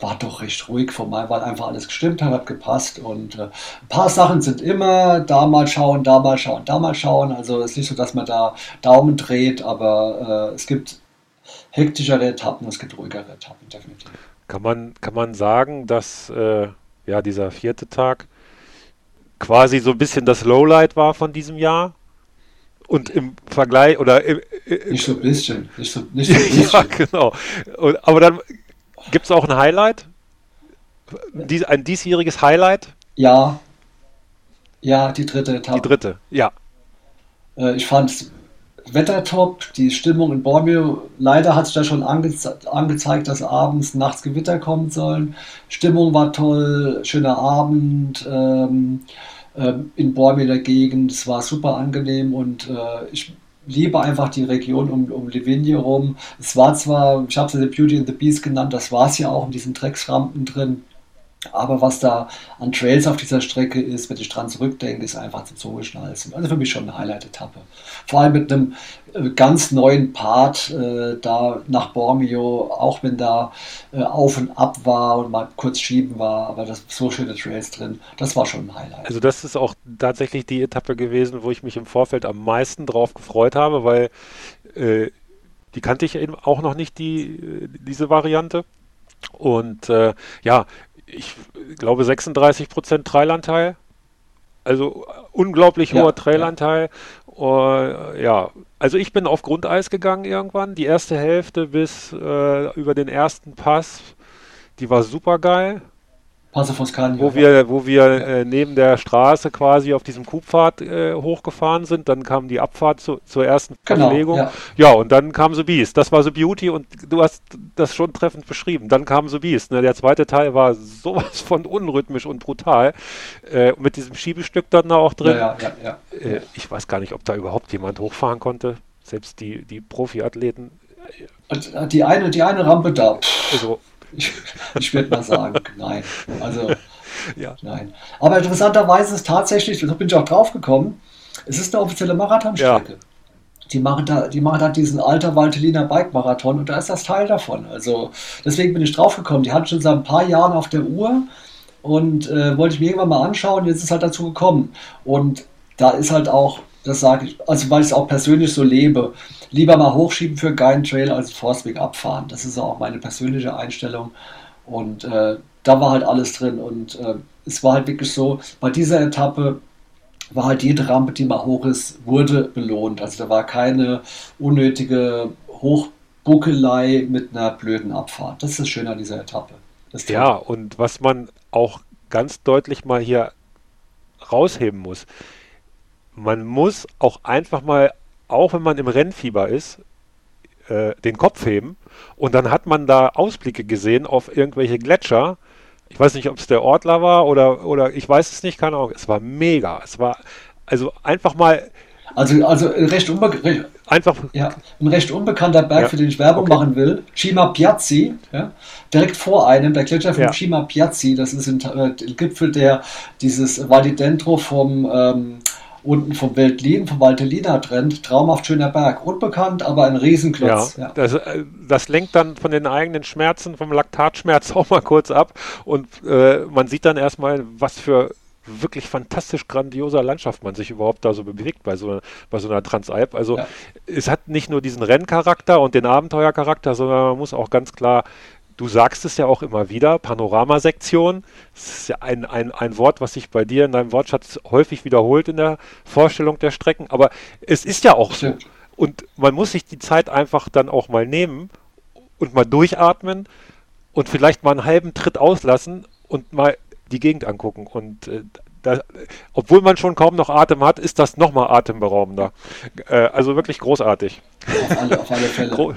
war doch recht ruhig vorbei, weil einfach alles gestimmt hat, hat gepasst. Und äh, ein paar Sachen sind immer da mal schauen, da mal schauen, da mal schauen. Also es ist nicht so, dass man da Daumen dreht, aber äh, es gibt hektischere Etappen, es gibt ruhigere Etappen, definitiv. Kann man, kann man sagen, dass äh, ja, dieser vierte Tag quasi so ein bisschen das Lowlight war von diesem Jahr? Und im Vergleich oder im, im, nicht so ein bisschen, nicht so, nicht so ein bisschen. ja, genau. Und, aber dann Gibt es auch ein Highlight? Dies, ein diesjähriges Highlight? Ja. Ja, die dritte Etappe. Die dritte, ja. Äh, ich fand Wetter top, die Stimmung in Bormio. Leider hat sich da schon ange angezeigt, dass abends, nachts Gewitter kommen sollen. Stimmung war toll, schöner Abend ähm, äh, in Bormio der Gegend. Es war super angenehm und äh, ich liebe einfach die Region um, um Livigny rum. Es war zwar, ich habe es The Beauty and the Beast genannt, das war es ja auch in diesen Drecksrampen drin. Aber was da an Trails auf dieser Strecke ist, wenn ich dran zurückdenke, ist einfach zum Zungeschnalzen. Also für mich schon eine Highlight-Etappe. Vor allem mit einem äh, ganz neuen Part äh, da nach Bormio, auch wenn da äh, auf und ab war und mal kurz schieben war, aber das so schöne Trails drin, das war schon ein Highlight. Also das ist auch tatsächlich die Etappe gewesen, wo ich mich im Vorfeld am meisten drauf gefreut habe, weil äh, die kannte ich eben auch noch nicht, die, äh, diese Variante. Und äh, ja, ich glaube 36 Prozent Trailanteil. Also unglaublich hoher ja, Trailanteil. Ja. Uh, ja. also ich bin auf Grundeis gegangen irgendwann. Die erste Hälfte bis äh, über den ersten Pass, die war super geil. Passefoskanio. Wo wir, wo wir äh, neben der Straße quasi auf diesem Kubpfad äh, hochgefahren sind, dann kam die Abfahrt zu, zur ersten genau, Verpflegung. Ja. ja. und dann kam The Beast. Das war The Beauty und du hast das schon treffend beschrieben. Dann kam The Beast. Ne? Der zweite Teil war sowas von unrhythmisch und brutal. Äh, mit diesem Schiebestück dann da auch drin. Ja, ja, äh, ich weiß gar nicht, ob da überhaupt jemand hochfahren konnte. Selbst die, die Profiathleten. Die eine, die eine Rampe da. Also, ich, ich würde mal sagen, nein. Also, ja. nein. Aber interessanterweise ist tatsächlich, da bin ich auch drauf gekommen, es ist eine offizielle Marathonstrecke. Ja. Die machen, da, die machen da diesen Alter Valteliner Bike Marathon und da ist das Teil davon. Also deswegen bin ich drauf gekommen. Die hatten schon seit ein paar Jahren auf der Uhr und äh, wollte ich mir irgendwann mal anschauen. Jetzt ist halt dazu gekommen. Und da ist halt auch, das sage ich, also weil ich es auch persönlich so lebe, lieber mal hochschieben für einen Trail als Forstweg abfahren. Das ist auch meine persönliche Einstellung. Und äh, da war halt alles drin. Und äh, es war halt wirklich so, bei dieser Etappe war halt jede Rampe, die mal hoch ist, wurde belohnt. Also da war keine unnötige Hochbuckelei mit einer blöden Abfahrt. Das ist das Schöne an dieser Etappe. Ja, und was man auch ganz deutlich mal hier rausheben muss, man muss auch einfach mal auch wenn man im Rennfieber ist, äh, den Kopf heben und dann hat man da Ausblicke gesehen auf irgendwelche Gletscher. Ich weiß nicht, ob es der Ortler war oder, oder ich weiß es nicht, keine Ahnung. Es war mega. Es war also einfach mal. Also, also recht, unbe einfach, ja, ein recht unbekannter Berg, ja, für den ich Werbung okay. machen will. Cima Piazzi, ja, direkt vor einem, der Gletscher von ja. Cima Piazzi, das ist ein äh, Gipfel, der dieses Val di Dentro vom ähm, unten vom Weltlin, vom Valtellina trennt. Traumhaft schöner Berg. Unbekannt, aber ein Riesenklotz. Ja, ja. Das, äh, das, lenkt dann von den eigenen Schmerzen, vom Laktatschmerz auch mal kurz ab. Und äh, man sieht dann erstmal, was für wirklich fantastisch grandioser Landschaft man sich überhaupt da so bewegt bei so, bei so einer Transalp. Also ja. es hat nicht nur diesen Renncharakter und den Abenteuercharakter, sondern man muss auch ganz klar Du sagst es ja auch immer wieder, Panoramasektion. Das ist ja ein, ein, ein Wort, was sich bei dir in deinem Wortschatz häufig wiederholt in der Vorstellung der Strecken. Aber es ist ja auch so. Und man muss sich die Zeit einfach dann auch mal nehmen und mal durchatmen und vielleicht mal einen halben Tritt auslassen und mal die Gegend angucken. Und äh, da, obwohl man schon kaum noch Atem hat, ist das nochmal atemberaubender. Äh, also wirklich großartig. Auf alle, auf alle Fälle.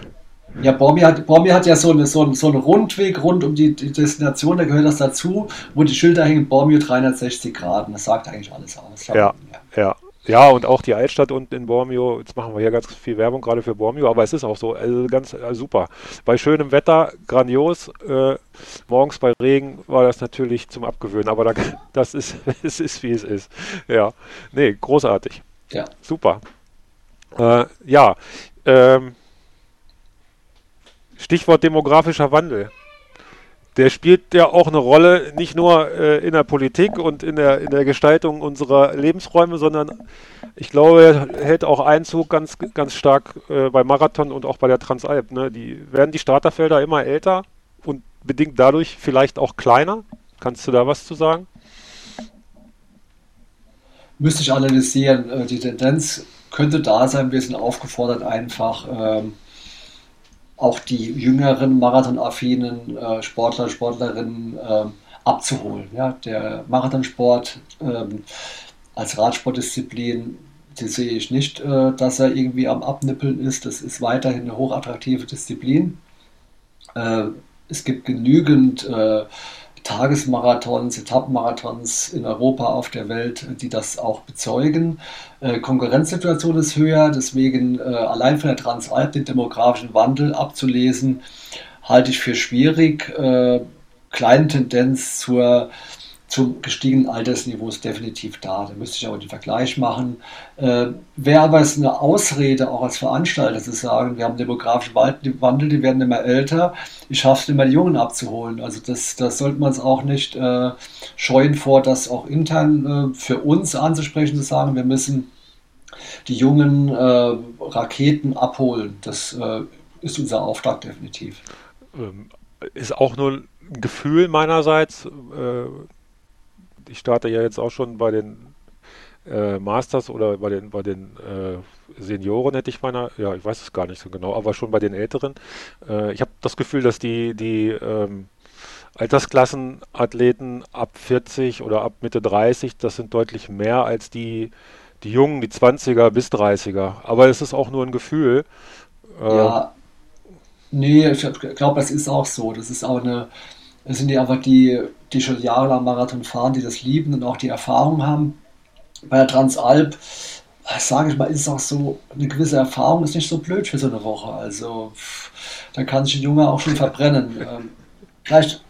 Ja, Bormi hat, Bormi hat ja so, eine, so, einen, so einen Rundweg rund um die, die, Destination, da gehört das dazu, wo die Schilder hängen, Bormio 360 Grad. Und das sagt eigentlich alles aus. Ja, ja, ja. Ja, und auch die Altstadt unten in Bormio, jetzt machen wir hier ganz viel Werbung gerade für Bormio, aber es ist auch so, also ganz also super. Bei schönem Wetter, grandios. Äh, morgens bei Regen war das natürlich zum Abgewöhnen, aber da, das ist, es ist, wie es ist. Ja, nee, großartig. Ja. Super. Äh, ja, ähm, Stichwort demografischer Wandel. Der spielt ja auch eine Rolle, nicht nur äh, in der Politik und in der, in der Gestaltung unserer Lebensräume, sondern ich glaube, er hält auch Einzug ganz, ganz stark äh, bei Marathon und auch bei der Transalp. Ne? Die werden die Starterfelder immer älter und bedingt dadurch vielleicht auch kleiner. Kannst du da was zu sagen? Müsste ich analysieren. Äh, die Tendenz könnte da sein. Wir sind aufgefordert, einfach ähm, auch die jüngeren marathonaffinen äh, Sportler, Sportlerinnen äh, abzuholen. Ja? Der Marathonsport ähm, als Radsportdisziplin, die sehe ich nicht, äh, dass er irgendwie am Abnippeln ist. Das ist weiterhin eine hochattraktive Disziplin. Äh, es gibt genügend äh, Tagesmarathons, Etappenmarathons in Europa, auf der Welt, die das auch bezeugen. Äh, Konkurrenzsituation ist höher, deswegen äh, allein von der Transalp den demografischen Wandel abzulesen, halte ich für schwierig. Äh, kleine Tendenz zur zum gestiegenen Altersniveau ist definitiv da. Da müsste ich aber den Vergleich machen. Äh, Wäre aber es eine Ausrede, auch als Veranstalter zu sagen, wir haben demografischen Wandel, die werden immer älter, ich schaffe es immer, die Jungen abzuholen. Also das, das sollte man es auch nicht äh, scheuen vor, das auch intern äh, für uns anzusprechen, zu sagen, wir müssen die jungen äh, Raketen abholen. Das äh, ist unser Auftrag definitiv. Ähm, ist auch nur ein Gefühl meinerseits äh, ich starte ja jetzt auch schon bei den äh, Masters oder bei den, bei den äh, Senioren hätte ich meiner, ja, ich weiß es gar nicht so genau, aber schon bei den Älteren. Äh, ich habe das Gefühl, dass die, die ähm, Altersklassenathleten ab 40 oder ab Mitte 30, das sind deutlich mehr als die, die Jungen, die 20er bis 30er. Aber es ist auch nur ein Gefühl. Äh, ja, nee, ich glaube, das ist auch so. Das ist auch eine, es sind ja einfach die, die schon jahrelang Marathon fahren, die das lieben und auch die Erfahrung haben. Bei der Transalp, sage ich mal, ist es auch so, eine gewisse Erfahrung ist nicht so blöd für so eine Woche. Also da kann sich ein Junge auch schon verbrennen. Ähm, vielleicht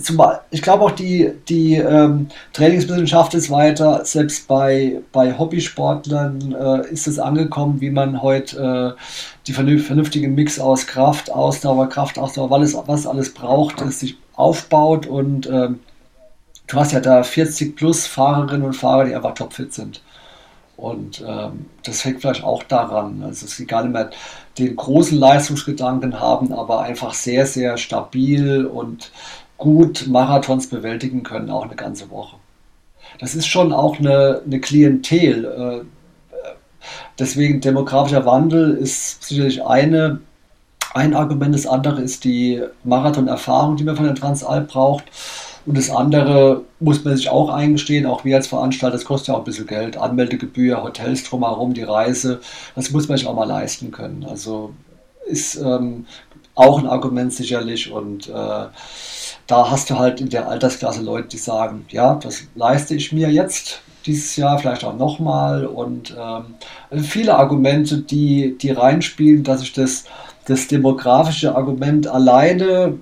Zumal, ich glaube auch die, die ähm, Trainingswissenschaft ist weiter, selbst bei, bei Hobbysportlern äh, ist es angekommen, wie man heute äh, die vernünftige Mix aus Kraft, Ausdauer, Kraft, Ausdauer, was, was alles braucht, es sich aufbaut. Und ähm, du hast ja da 40 plus Fahrerinnen und Fahrer, die einfach topfit sind. Und ähm, das hängt vielleicht auch daran, also dass sie gar nicht mehr den großen Leistungsgedanken haben, aber einfach sehr, sehr stabil und gut Marathons bewältigen können, auch eine ganze Woche. Das ist schon auch eine, eine Klientel. Äh, deswegen demografischer Wandel ist sicherlich eine, ein Argument. Das andere ist die Marathonerfahrung, die man von der Transalp braucht. Und das andere muss man sich auch eingestehen, auch wir als Veranstalter, das kostet ja auch ein bisschen Geld. Anmeldegebühr, Hotels drumherum, die Reise, das muss man sich auch mal leisten können. Also ist ähm, auch ein Argument sicherlich und äh, da hast du halt in der Altersklasse Leute, die sagen, ja, das leiste ich mir jetzt dieses Jahr, vielleicht auch nochmal. Und ähm, viele Argumente, die, die reinspielen, dass ich das, das demografische Argument alleine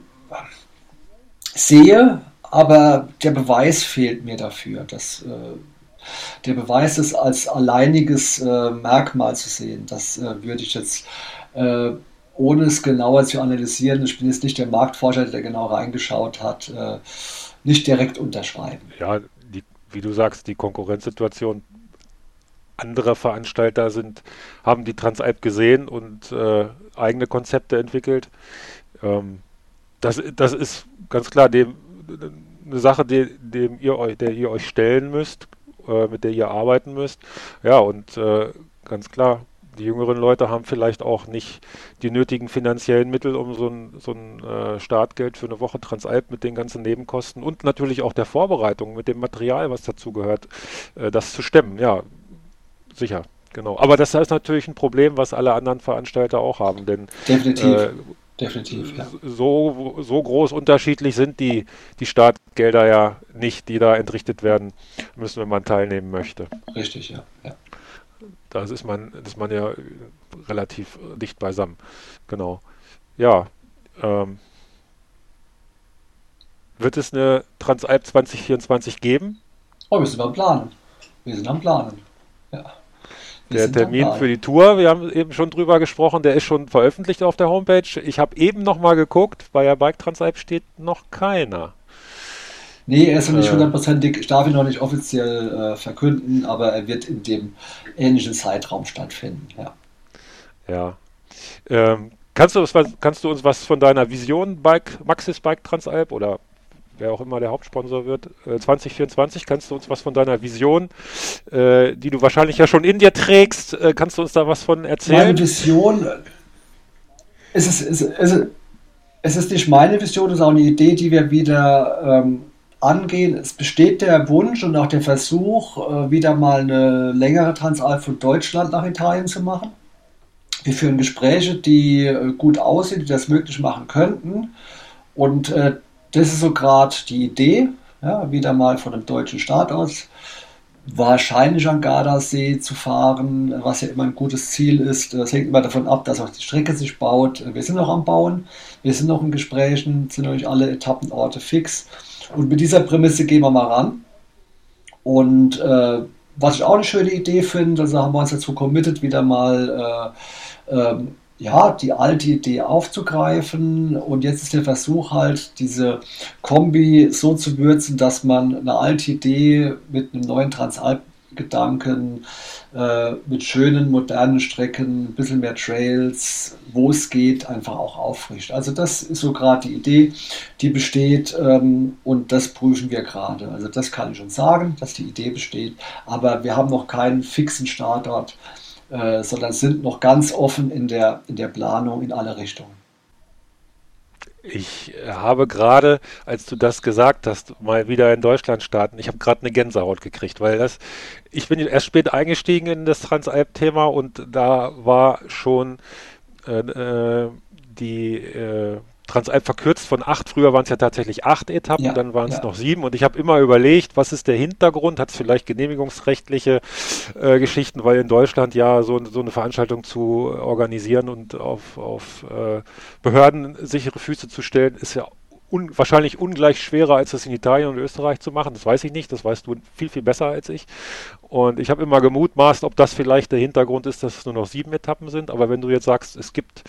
sehe, aber der Beweis fehlt mir dafür. Das, äh, der Beweis ist als alleiniges äh, Merkmal zu sehen. Das äh, würde ich jetzt äh, ohne es genauer zu analysieren, ich bin jetzt nicht der Marktforscher, der genau reingeschaut hat, äh, nicht direkt unterschreiben. Ja, die, wie du sagst, die Konkurrenzsituation anderer Veranstalter sind, haben die Transalp gesehen und äh, eigene Konzepte entwickelt. Ähm, das, das ist ganz klar dem, eine Sache, die, dem ihr euch, der ihr euch stellen müsst, äh, mit der ihr arbeiten müsst. Ja, und äh, ganz klar, die jüngeren Leute haben vielleicht auch nicht die nötigen finanziellen Mittel, um so ein, so ein äh, Startgeld für eine Woche Transalp mit den ganzen Nebenkosten und natürlich auch der Vorbereitung mit dem Material, was dazu gehört, äh, das zu stemmen. Ja, sicher, genau. Aber das ist natürlich ein Problem, was alle anderen Veranstalter auch haben, denn definitiv. Äh, Definitiv, ja. So, so groß unterschiedlich sind die, die Startgelder ja nicht, die da entrichtet werden müssen, wenn man teilnehmen möchte. Richtig, ja. ja. Da ist man, ist man ja relativ dicht beisammen. Genau. Ja. Ähm, wird es eine Transalp 2024 geben? Oh, wir sind am Planen. Wir sind am Planen. Ja. der Termin für die Tour, wir haben eben schon drüber gesprochen, der ist schon veröffentlicht auf der Homepage. Ich habe eben noch mal geguckt, bei der Bike Transalp steht noch keiner. Nee, er ist noch nicht äh. hundertprozentig, ich darf ihn noch nicht offiziell äh, verkünden, aber er wird in dem ähnlichen Zeitraum stattfinden, ja. Ja. Ähm, kannst, du, kannst du uns was von deiner Vision Bike, Maxis Bike Transalp oder wer auch immer der Hauptsponsor wird, äh, 2024, kannst du uns was von deiner Vision, äh, die du wahrscheinlich ja schon in dir trägst, äh, kannst du uns da was von erzählen? Meine Vision es ist, es, es, es ist nicht meine Vision, es ist auch eine Idee, die wir wieder ähm, angehen. Es besteht der Wunsch und auch der Versuch, äh, wieder mal eine längere Transalp von Deutschland nach Italien zu machen. Wir führen Gespräche, die äh, gut aussehen, die das möglich machen könnten. Und äh, das ist so gerade die Idee, ja, wieder mal von einem deutschen Staat aus wahrscheinlich an Gardasee zu fahren, was ja immer ein gutes Ziel ist. Das hängt immer davon ab, dass auch die Strecke sich baut. Wir sind noch am Bauen, wir sind noch in Gesprächen, sind noch nicht alle Etappenorte fix. Und mit dieser Prämisse gehen wir mal ran. Und äh, was ich auch eine schöne Idee finde, also haben wir uns dazu committed, wieder mal äh, ähm, ja, die alte Idee aufzugreifen. Und jetzt ist der Versuch halt, diese Kombi so zu würzen, dass man eine alte Idee mit einem neuen Transalp-Gedanken, äh, mit schönen, modernen Strecken, ein bisschen mehr Trails, wo es geht, einfach auch auffrischt. Also das ist so gerade die Idee, die besteht ähm, und das prüfen wir gerade. Also das kann ich schon sagen, dass die Idee besteht, aber wir haben noch keinen fixen Startort äh, sondern sind noch ganz offen in der, in der Planung in alle Richtungen. Ich habe gerade, als du das gesagt hast, mal wieder in Deutschland starten, ich habe gerade eine Gänsehaut gekriegt, weil das, ich bin erst spät eingestiegen in das Transalp-Thema und da war schon äh, äh die äh, Transalp verkürzt von acht. Früher waren es ja tatsächlich acht Etappen, ja, dann waren es ja. noch sieben. Und ich habe immer überlegt, was ist der Hintergrund? Hat es vielleicht genehmigungsrechtliche äh, Geschichten, weil in Deutschland ja so, so, eine Veranstaltung zu organisieren und auf, auf äh, Behörden sichere Füße zu stellen, ist ja un wahrscheinlich ungleich schwerer, als das in Italien und Österreich zu machen. Das weiß ich nicht, das weißt du viel, viel besser als ich. Und ich habe immer gemutmaßt, ob das vielleicht der Hintergrund ist, dass es nur noch sieben Etappen sind. Aber wenn du jetzt sagst, es gibt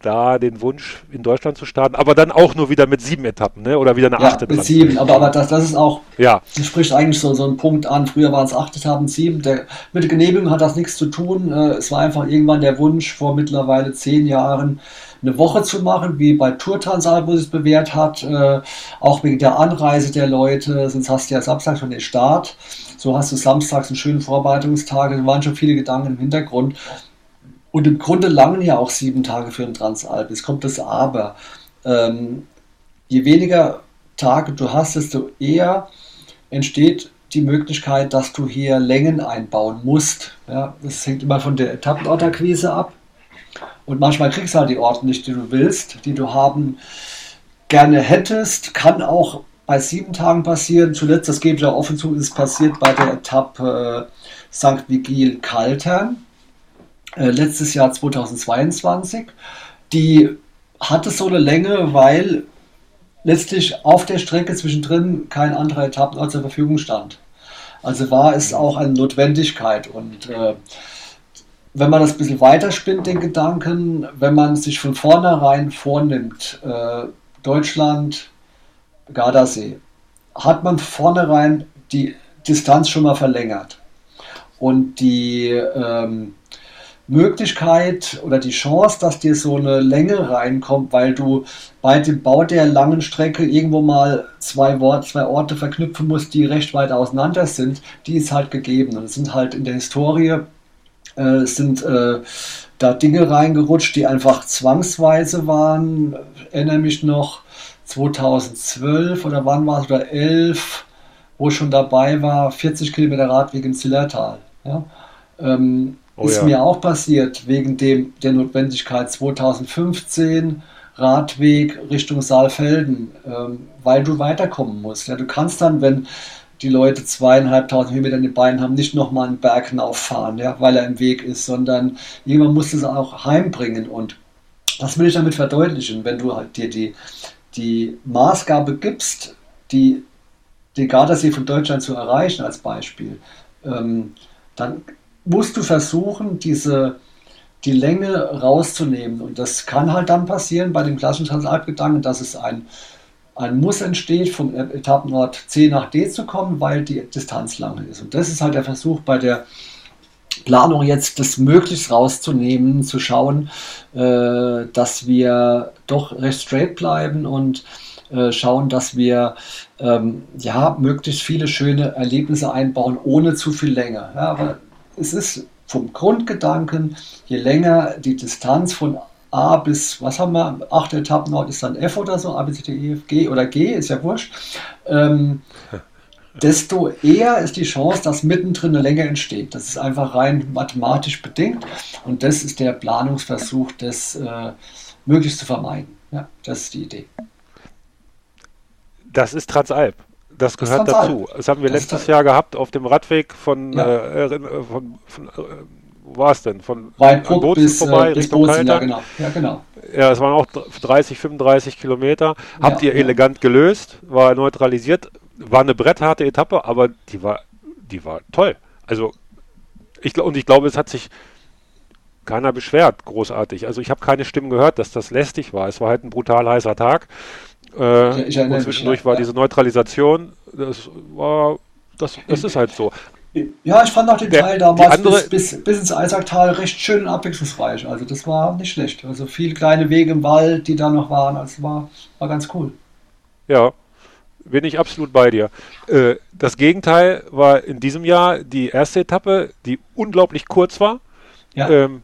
da den Wunsch, in Deutschland zu starten, aber dann auch nur wieder mit sieben Etappen, ne? Oder wieder eine ja, achte. Mit sieben, aber, aber das, das ist auch, ja. das spricht eigentlich so, so einen Punkt an. Früher waren es acht Etappen, sieben. Der, mit der Genehmigung hat das nichts zu tun. Äh, es war einfach irgendwann der Wunsch, vor mittlerweile zehn Jahren eine Woche zu machen, wie bei Tour Transal, wo es bewährt hat, äh, auch wegen der Anreise der Leute, sonst hast du ja Samstag schon den Start. So hast du samstags einen schönen Vorbereitungstag. Da waren schon viele Gedanken im Hintergrund. Und im Grunde langen ja auch sieben Tage für ein Transalp. Es kommt das Aber. Ähm, je weniger Tage du hast, desto eher entsteht die Möglichkeit, dass du hier Längen einbauen musst. Ja, das hängt immer von der Etappenortakquise ab. Und manchmal kriegst du halt die Orte nicht, die du willst, die du haben gerne hättest. Kann auch bei sieben Tagen passieren. Zuletzt, das gebe ich auch offen zu, ist passiert bei der Etappe äh, St. Vigil Kaltern. Äh, letztes Jahr 2022. Die hatte so eine Länge, weil letztlich auf der Strecke zwischendrin kein anderer Etappenort zur Verfügung stand. Also war es auch eine Notwendigkeit. Und äh, wenn man das ein bisschen weiterspinnt, den Gedanken, wenn man sich von vornherein vornimmt, äh, Deutschland, Gardasee, hat man vornherein die Distanz schon mal verlängert. Und die ähm, Möglichkeit oder die Chance, dass dir so eine Länge reinkommt, weil du bei dem Bau der langen Strecke irgendwo mal zwei, Wort, zwei Orte verknüpfen musst, die recht weit auseinander sind, die ist halt gegeben. Und es sind halt in der Historie äh, sind äh, da Dinge reingerutscht, die einfach zwangsweise waren. Ich erinnere mich noch 2012 oder wann war es oder 11, wo ich schon dabei war, 40 Kilometer Radweg im Zillertal. Ja? Ähm, Oh, ist ja. mir auch passiert wegen dem, der Notwendigkeit 2015 Radweg Richtung Saalfelden, ähm, weil du weiterkommen musst. Ja, du kannst dann, wenn die Leute zweieinhalbtausend Höhenmeter in den Beinen haben, nicht nochmal einen Berg hinauffahren, ja, weil er im Weg ist, sondern jemand muss es auch heimbringen. Und das will ich damit verdeutlichen, wenn du halt dir die, die Maßgabe gibst, die, den Gardasee von Deutschland zu erreichen, als Beispiel, ähm, dann musst du versuchen, diese, die Länge rauszunehmen. Und das kann halt dann passieren bei dem klassischen Transalpgedanken, dass es ein, ein Muss entsteht, vom Etappenort C nach D zu kommen, weil die Distanz lange ist. Und das ist halt der Versuch bei der Planung jetzt, das möglichst rauszunehmen, zu schauen, äh, dass wir doch recht straight bleiben und äh, schauen, dass wir ähm, ja, möglichst viele schöne Erlebnisse einbauen, ohne zu viel Länge. Ja, aber es ist vom Grundgedanken, je länger die Distanz von A bis, was haben wir, acht Etappen dort ist dann F oder so, A, B, C, D, E, F, G oder G, ist ja wurscht. Ähm, desto eher ist die Chance, dass mittendrin eine Länge entsteht. Das ist einfach rein mathematisch bedingt und das ist der Planungsversuch, das äh, möglichst zu vermeiden. Ja, das ist die Idee. Das ist Transalp. Das gehört das dazu. Das haben wir das letztes Jahr gehabt auf dem Radweg von, ja. äh, äh von, von äh, wo war es denn? Von Bozen bis, vorbei, äh, Richtung Bozen, ja, genau. ja, genau. Ja, es waren auch 30, 35 Kilometer. Habt ja, ihr elegant gelöst, war neutralisiert, war eine brettharte Etappe, aber die war, die war toll. Also, ich, und ich glaube, es hat sich keiner beschwert, großartig. Also ich habe keine Stimmen gehört, dass das lästig war. Es war halt ein brutal heißer Tag. Äh, ich, und zwischendurch war ja. diese Neutralisation, das war, das, das ist halt so. Ja, ich fand auch den Teil damals andere, bis, bis, bis, ins Eisacktal recht schön und abwechslungsreich. Also das war nicht schlecht. Also viele kleine Wege im Wald, die da noch waren. Also war, war ganz cool. Ja, bin ich absolut bei dir. Äh, das Gegenteil war in diesem Jahr die erste Etappe, die unglaublich kurz war. Ja. Ähm,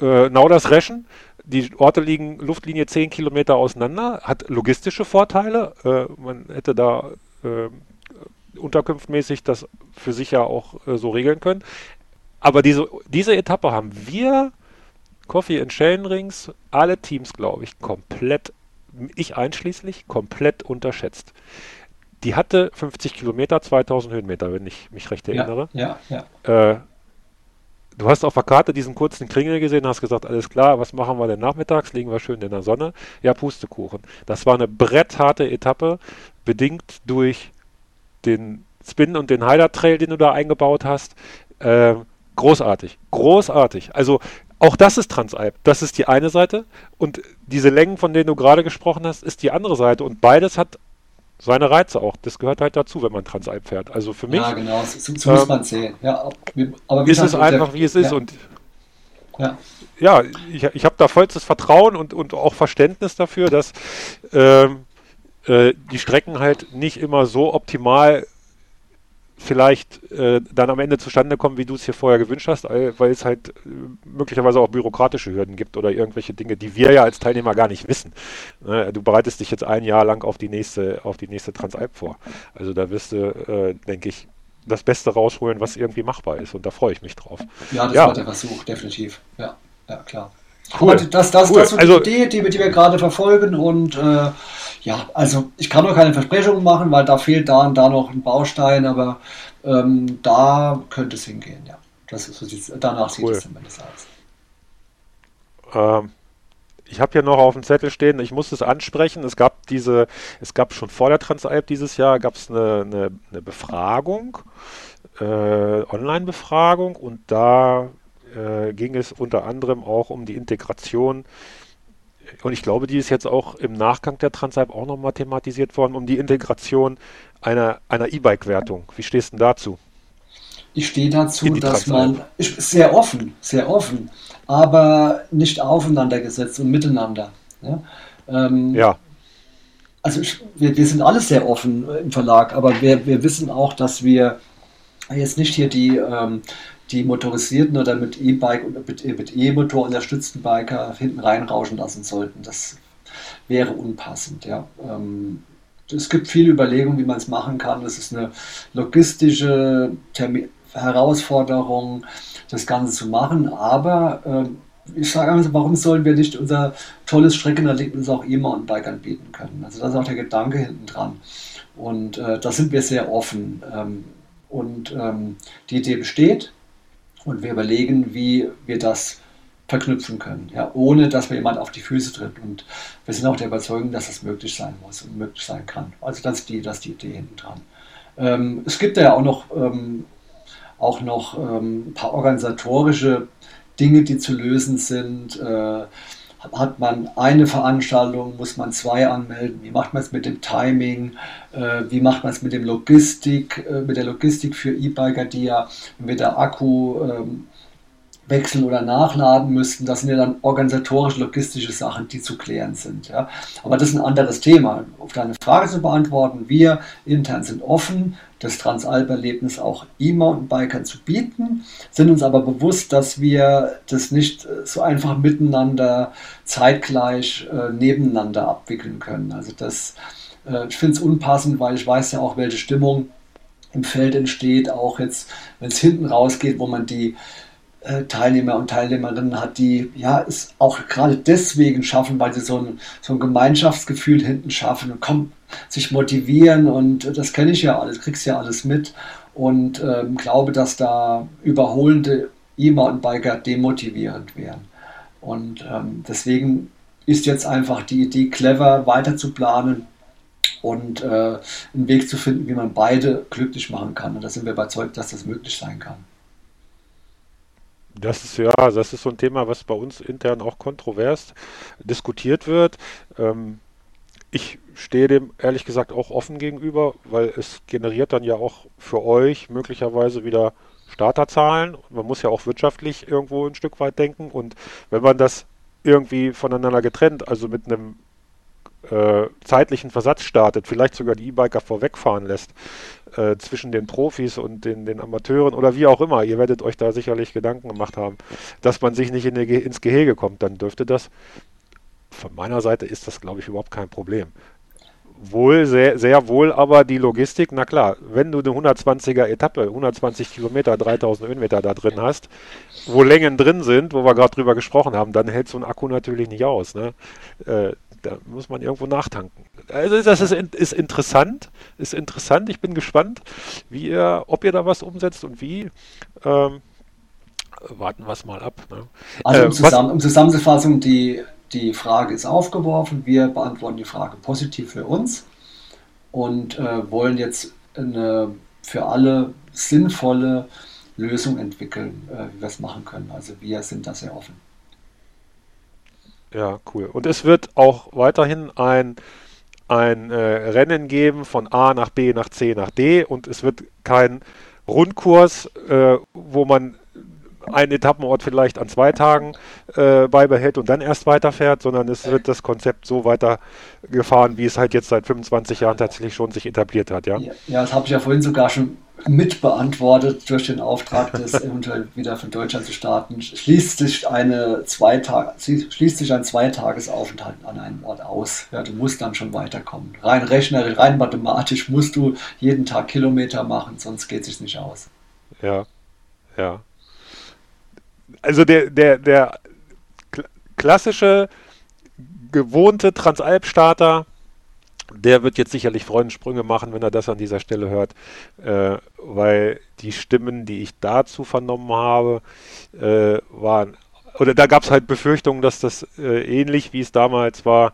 äh, Nauders-Reschen. Die Orte liegen Luftlinie 10 Kilometer auseinander, hat logistische Vorteile. Äh, man hätte da äh, unterkunftmäßig das für sich ja auch äh, so regeln können. Aber diese, diese Etappe haben wir, Coffee and Chain Rings, alle Teams, glaube ich, komplett, ich einschließlich, komplett unterschätzt. Die hatte 50 Kilometer, 2000 Höhenmeter, wenn ich mich recht erinnere. Ja, ja. ja. Du hast auf der Karte diesen kurzen Kringel gesehen, hast gesagt, alles klar, was machen wir denn nachmittags? Liegen wir schön in der Sonne? Ja, Pustekuchen. Das war eine brettharte Etappe, bedingt durch den Spin und den Highlight Trail, den du da eingebaut hast. Äh, großartig, großartig. Also auch das ist Transalp. Das ist die eine Seite und diese Längen, von denen du gerade gesprochen hast, ist die andere Seite und beides hat seine Reize auch. Das gehört halt dazu, wenn man Transalp fährt. Also für mich. Ja, genau, so muss ähm, man sehen. Ja, aber wie ist es einfach, wie es ist. Ja. Und ja, ja ich, ich habe da vollstes Vertrauen und, und auch Verständnis dafür, dass ähm, äh, die Strecken halt nicht immer so optimal vielleicht äh, dann am Ende zustande kommen, wie du es hier vorher gewünscht hast, weil es halt äh, möglicherweise auch bürokratische Hürden gibt oder irgendwelche Dinge, die wir ja als Teilnehmer gar nicht wissen. Ne? Du bereitest dich jetzt ein Jahr lang auf die nächste, auf die nächste Transalp vor. Also da wirst du, äh, denke ich, das Beste rausholen, was irgendwie machbar ist. Und da freue ich mich drauf. Ja, das ja. war der Versuch, definitiv. Ja, ja klar. Cool. Aber das, das, cool. das ist also, die Idee, die, die wir gerade verfolgen. Und äh, ja, also ich kann noch keine Versprechungen machen, weil da fehlt da und da noch ein Baustein, aber ähm, da könnte es hingehen, ja. Das ist, so, danach sieht es zumindest aus. Ähm, ich habe hier noch auf dem Zettel stehen, ich muss es ansprechen, es gab diese, es gab schon vor der Transalp dieses Jahr, gab es eine, eine, eine Befragung, äh, Online-Befragung und da äh, ging es unter anderem auch um die Integration und ich glaube, die ist jetzt auch im Nachgang der Transalp auch nochmal thematisiert worden, um die Integration einer, einer E-Bike-Wertung. Wie stehst du denn dazu? Ich stehe dazu, dass man sehr offen, sehr offen, aber nicht aufeinander gesetzt und miteinander. Ja. Ähm, ja. Also ich, wir, wir sind alle sehr offen im Verlag, aber wir, wir wissen auch, dass wir jetzt nicht hier die ähm, die motorisierten oder mit E-Bike und mit E-Motor unterstützten Biker hinten reinrauschen lassen sollten. Das wäre unpassend. Ja. Ähm, es gibt viele Überlegungen, wie man es machen kann. Es ist eine logistische Termin Herausforderung, das Ganze zu machen. Aber äh, ich sage einfach, warum sollen wir nicht unser tolles Streckenerlebnis auch E-Mountainbike anbieten können? Also das ist auch der Gedanke hinten dran. Und äh, da sind wir sehr offen. Ähm, und ähm, die Idee besteht und wir überlegen, wie wir das verknüpfen können, ja, ohne dass wir jemand auf die Füße tritt. Und wir sind auch der Überzeugung, dass das möglich sein muss und möglich sein kann. Also das ist die, das ist die Idee hinten dran. Ähm, es gibt ja auch noch, ähm, auch noch ähm, ein paar organisatorische Dinge, die zu lösen sind. Äh, hat man eine Veranstaltung, muss man zwei anmelden, wie macht man es mit dem Timing, äh, wie macht man es mit dem Logistik, äh, mit der Logistik für E-Biker, die ja, wenn der Akku ähm, wechseln oder nachladen müssten. Das sind ja dann organisatorische, logistische Sachen, die zu klären sind. Ja. Aber das ist ein anderes Thema. Auf deine Frage zu beantworten, wir intern sind offen, das Transalp-Erlebnis auch E-Mountainbikern zu bieten, sind uns aber bewusst, dass wir das nicht äh, so einfach miteinander zeitgleich äh, nebeneinander abwickeln können. Also das, äh, ich finde es unpassend, weil ich weiß ja auch, welche Stimmung im Feld entsteht, auch jetzt, wenn es hinten rausgeht, wo man die Teilnehmer und Teilnehmerinnen hat, die ja es auch gerade deswegen schaffen, weil sie so ein, so ein Gemeinschaftsgefühl hinten schaffen und kommen, sich motivieren und das kenne ich ja alles, kriegst ja alles mit und ähm, glaube, dass da überholende E-Mountainbiker demotivierend wären. Und ähm, deswegen ist jetzt einfach die Idee, clever weiter zu planen und äh, einen Weg zu finden, wie man beide glücklich machen kann. Und da sind wir überzeugt, dass das möglich sein kann. Das ist ja, das ist so ein Thema, was bei uns intern auch kontrovers diskutiert wird. Ähm, ich stehe dem ehrlich gesagt auch offen gegenüber, weil es generiert dann ja auch für euch möglicherweise wieder Starterzahlen. Man muss ja auch wirtschaftlich irgendwo ein Stück weit denken. Und wenn man das irgendwie voneinander getrennt, also mit einem äh, zeitlichen Versatz startet, vielleicht sogar die E-Biker vorwegfahren lässt, äh, zwischen den Profis und den, den Amateuren oder wie auch immer, ihr werdet euch da sicherlich Gedanken gemacht haben, dass man sich nicht in die, ins Gehege kommt, dann dürfte das, von meiner Seite ist das, glaube ich, überhaupt kein Problem. Wohl, sehr, sehr wohl, aber die Logistik, na klar, wenn du eine 120er Etappe, 120 Kilometer, 3000 Höhenmeter da drin hast, wo Längen drin sind, wo wir gerade drüber gesprochen haben, dann hält so ein Akku natürlich nicht aus. Ne? Äh, da muss man irgendwo nachtanken. Also das ist, ist interessant, ist interessant. Ich bin gespannt, wie ihr, ob ihr da was umsetzt und wie. Ähm, warten wir es mal ab. Ne? Also um, äh, zusammen, um Zusammenfassung, die, die Frage ist aufgeworfen. Wir beantworten die Frage positiv für uns und äh, wollen jetzt eine für alle sinnvolle Lösung entwickeln, äh, wie wir es machen können. Also wir sind da sehr offen. Ja, cool. Und es wird auch weiterhin ein, ein äh, Rennen geben von A nach B nach C nach D und es wird kein Rundkurs, äh, wo man einen Etappenort vielleicht an zwei Tagen äh, beibehält und dann erst weiterfährt, sondern es wird das Konzept so weitergefahren, wie es halt jetzt seit 25 Jahren tatsächlich schon sich etabliert hat, ja? Ja, ja das habe ich ja vorhin sogar schon mitbeantwortet durch den Auftrag, das eventuell wieder von Deutschland zu starten. Schließt sich, eine zwei schließt sich ein Zweitagesaufenthalt an einem Ort aus. Ja, du musst dann schon weiterkommen. Rein rechnerisch, rein mathematisch musst du jeden Tag Kilometer machen, sonst geht es sich nicht aus. Ja, ja also der, der, der klassische, gewohnte Transalp-Starter, der wird jetzt sicherlich Freudensprünge machen, wenn er das an dieser Stelle hört, äh, weil die Stimmen, die ich dazu vernommen habe, äh, waren, oder da gab es halt Befürchtungen, dass das äh, ähnlich wie es damals war,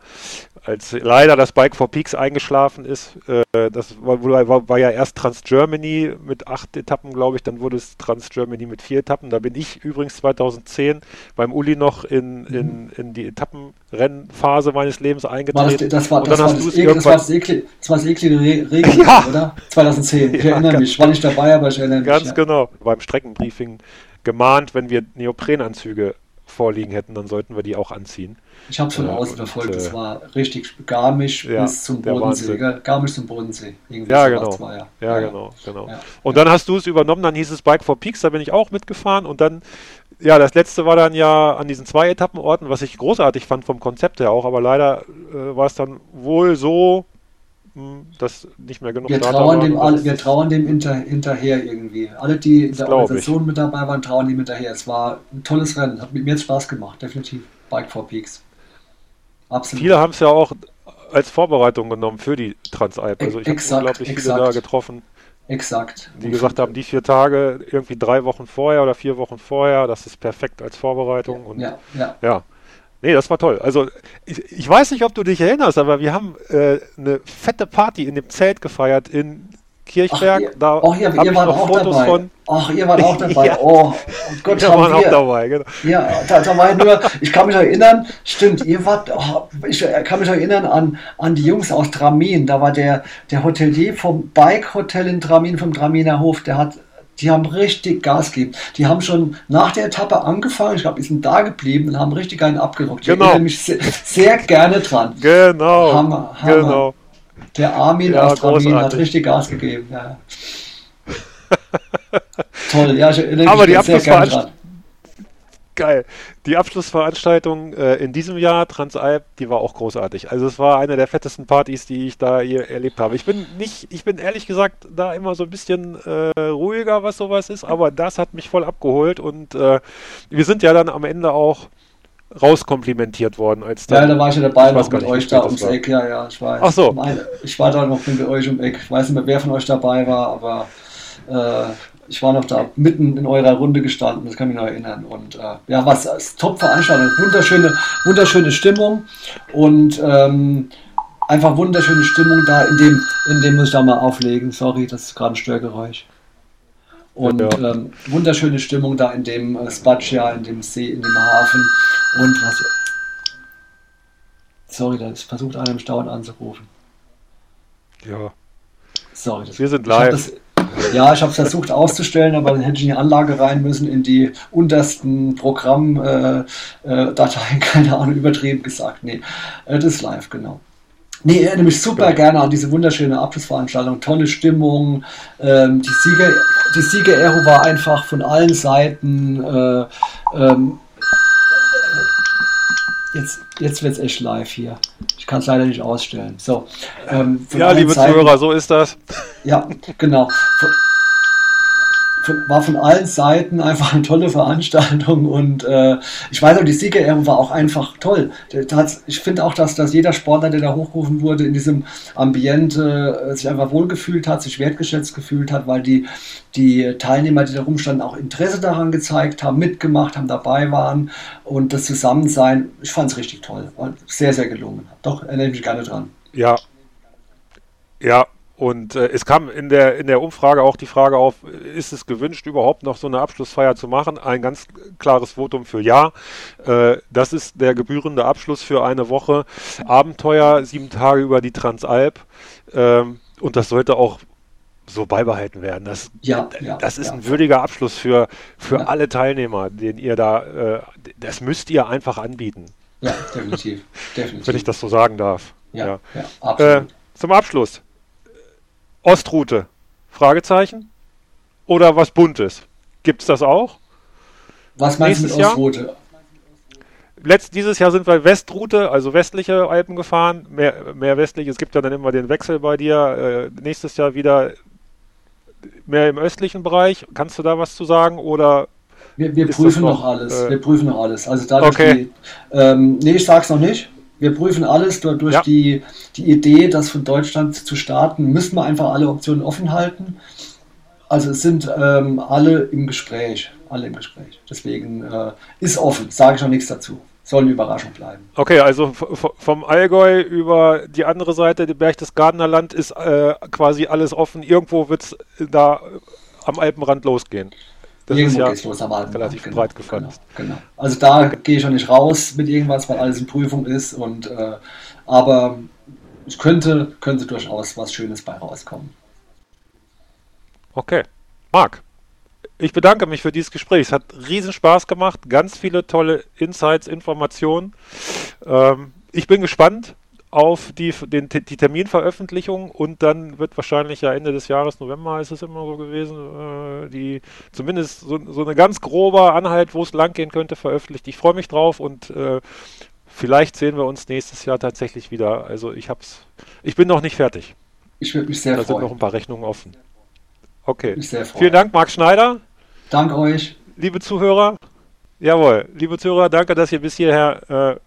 als leider das Bike for Peaks eingeschlafen ist, äh, das war, war, war, ja erst Trans Germany mit acht Etappen, glaube ich, dann wurde es Trans Germany mit vier Etappen. Da bin ich übrigens 2010 beim Uli noch in, in, in die Etappenrennphase meines Lebens eingetreten. Das, das war, das, war das, das, das, war das, eklige, das war das eklige Regeln, ja. oder? 2010. Ich ja, erinnere mich, war nicht dabei, aber ich erinnere mich. Ganz ja. genau. Beim Streckenbriefing gemahnt, wenn wir Neoprenanzüge vorliegen hätten, dann sollten wir die auch anziehen. Ich habe es von äh, außen verfolgt, das äh, war richtig Garmisch ja, bis zum Bodensee, Garmisch zum Bodensee. Irgendwie ja, genau. War, ja. ja. ja, genau, genau. Und dann hast du es übernommen, dann hieß es Bike for Peaks, da bin ich auch mitgefahren und dann, ja, das letzte war dann ja an diesen zwei Etappenorten, was ich großartig fand vom Konzept her auch, aber leider äh, war es dann wohl so, dass nicht mehr genug wir trauern dem Wir trauern dem hinter, hinterher irgendwie. Alle, die in der Organisation ich. mit dabei waren, trauern dem hinterher. Es war ein tolles Rennen, hat mir jetzt Spaß gemacht, definitiv. Bike for Peaks. Absolut. Viele haben es ja auch als Vorbereitung genommen für die Transalp. Also ich habe unglaublich exakt. viele da getroffen. Exakt. Die gesagt haben, die vier Tage irgendwie drei Wochen vorher oder vier Wochen vorher, das ist perfekt als Vorbereitung. Und ja, ja. ja. Nee, das war toll. Also ich, ich weiß nicht, ob du dich erinnerst, aber wir haben äh, eine fette Party in dem Zelt gefeiert in Kirchberg. Ach, da oh, ihr, ihr wart auch Fotos dabei. von. Ach, ihr wart auch dabei. ja. Oh, Gott, wir waren auch dabei, genau. Ja, da, da war ich nur, ich kann mich erinnern, stimmt, ihr wart, oh, ich kann mich erinnern an, an die Jungs aus Dramin. Da war der, der Hotelier vom Bike Hotel in Dramin, vom Draminer Hof, der hat Die haben richtig Gas gegeben. Die haben schon nach der Etappe angefangen, ich glaube, die sind da geblieben und haben richtig einen abgerockt. Ich Genau. erinnere mich sehr, sehr gerne dran. Genau. Hammer, Hammer. Genau. Der Armin Ja, aus Tramin hat richtig Gas gegeben. Ja. Toll, ja, ich erinnere Aber mich die sehr gerne dran. Geil. Die Abschlussveranstaltung äh, in diesem Jahr, Transalp, die war auch großartig. Also es war eine der fettesten Partys, die ich da hier erlebt habe. Ich bin nicht, ich bin ehrlich gesagt da immer so ein bisschen äh, ruhiger, was sowas ist, aber das hat mich voll abgeholt und äh, wir sind ja dann am Ende auch rauskomplimentiert worden, als Ja, dann, da war ich ja dabei noch mit nicht, euch da ums war. Eck. Ja, ja, ich weiß. Ach so. Meine, ich war da noch mit euch um Eck. Ich weiß nicht mehr, wer von euch dabei war, aber äh, ich war noch da mitten in eurer Runde gestanden, das kann ich mich noch erinnern. Und äh, ja, was als Top-Veranstaltung, wunderschöne, wunderschöne Stimmung und ähm, einfach wunderschöne Stimmung da, in dem, in dem muss ich da mal auflegen. Sorry, das ist gerade ein Störgeräusch. Und Ja. ähm, wunderschöne Stimmung da in dem äh, Spaccia, in dem See, in dem Hafen. Und was. Sorry, da versucht einer im Stauern anzurufen. ja, Sorry. Das, Wir sind live. Ja, ich habe es versucht auszustellen, aber dann hätte ich in die Anlage rein müssen, in die untersten Programmdateien, äh, Dateien, keine Ahnung, übertrieben gesagt. Nee, äh, das ist live, genau. Nee, ich erinnere mich super gerne an diese wunderschöne Abschlussveranstaltung, tolle Stimmung. Ähm, die Sieger, die Sieger-Ero war einfach von allen Seiten. Äh, ähm, jetzt jetzt wird es echt live hier. Ich kann es leider nicht ausstellen. So, ähm, ja liebe Seiten- Zuhörer, so ist das. ja, genau. War von allen Seiten einfach eine tolle Veranstaltung und äh, ich weiß auch, die Siegerehrung war auch einfach toll. Da- da hat's- Ich finde auch, dass, dass jeder Sportler, der da hochgerufen wurde, in diesem Ambiente äh, sich einfach wohlgefühlt hat, sich wertgeschätzt gefühlt hat, weil die, die Teilnehmer, die da rumstanden, auch Interesse daran gezeigt haben, mitgemacht haben, dabei waren und das Zusammensein, ich fand es richtig toll. War sehr, sehr gelungen. Doch, erinnere ich mich gerne dran. Ja. Ja, und äh, es kam in der, in der Umfrage auch die Frage auf, ist es gewünscht, überhaupt noch so eine Abschlussfeier zu machen? Ein ganz klares Votum für Ja. Äh, das ist der gebührende Abschluss für eine Woche Abenteuer, sieben Tage über die Transalp. Ähm, und das sollte auch so beibehalten werden. Das, Ja, ja, das ist ja. ein würdiger Abschluss für, für alle Teilnehmer, den ihr da, äh, das müsst ihr einfach anbieten, Ja, definitiv. definitiv. wenn ich das so sagen darf. Ja, ja. Äh, absolut. zum Abschluss. Ostroute? Fragezeichen? Oder was Buntes? Gibt es das auch? Was meinst du mit nächstes Jahr? Ostroute? Letzt, dieses Jahr sind wir Westroute, also westliche Alpen gefahren, mehr, mehr westlich. Es gibt ja dann immer den Wechsel bei dir. Äh, nächstes Jahr wieder mehr im östlichen Bereich. Kannst du da was zu sagen? Oder Wir, wir prüfen noch, noch, alles. äh, wir prüfen noch alles. Also dadurch Okay. die, ähm, nee, ich sag's noch nicht. Wir prüfen alles durch, Ja. die, die Idee, das von Deutschland zu starten, müssen wir einfach alle Optionen offen halten. Also es sind ähm, alle im Gespräch, alle im Gespräch. Deswegen äh, ist offen, sage ich noch nichts dazu. Soll eine Überraschung bleiben. Okay, also vom Allgäu über die andere Seite, die Berchtesgadener Land, ist äh, quasi alles offen. Irgendwo wird es da am Alpenrand losgehen. Das Irgendwo ist ja geht's los am Alpenrand, relativ genau, breit gefasst. Genau, genau. Also da gehe ich noch nicht raus mit irgendwas, weil alles in Prüfung ist. Und, äh, aber es könnte, könnte durchaus was Schönes bei rauskommen. Okay. Marc, ich bedanke mich für dieses Gespräch. Es hat riesen Spaß gemacht. Ganz viele tolle Insights, Informationen. Ähm, ich bin gespannt auf die, den, die Terminveröffentlichung und dann wird wahrscheinlich ja Ende des Jahres, November ist es immer so gewesen, äh, die zumindest so, so eine ganz grobe Anhalt, wo es lang gehen könnte, veröffentlicht. Ich freue mich drauf und äh, vielleicht sehen wir uns nächstes Jahr tatsächlich wieder. Also ich hab's, ich bin noch nicht fertig. Ich würde mich sehr Da sind noch freuen. ein paar Rechnungen offen. Okay. Freuen. Vielen Dank, Marc Schneider. Dank euch. Liebe Zuhörer, jawohl, liebe Zuhörer, danke, dass ihr bis hierher äh,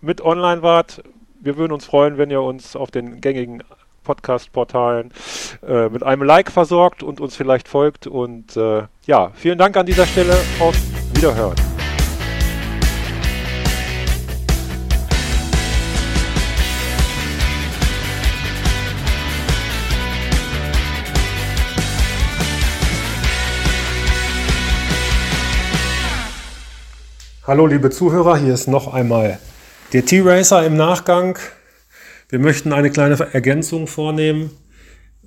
mit online wart. Wir würden uns freuen, wenn ihr uns auf den gängigen Podcast-Portalen äh, mit einem Like versorgt und uns vielleicht folgt. Und äh, ja, vielen Dank an dieser Stelle. Auf Wiederhören. Hallo liebe Zuhörer, hier ist noch einmal der T-Racer im Nachgang. Wir möchten eine kleine Ergänzung vornehmen.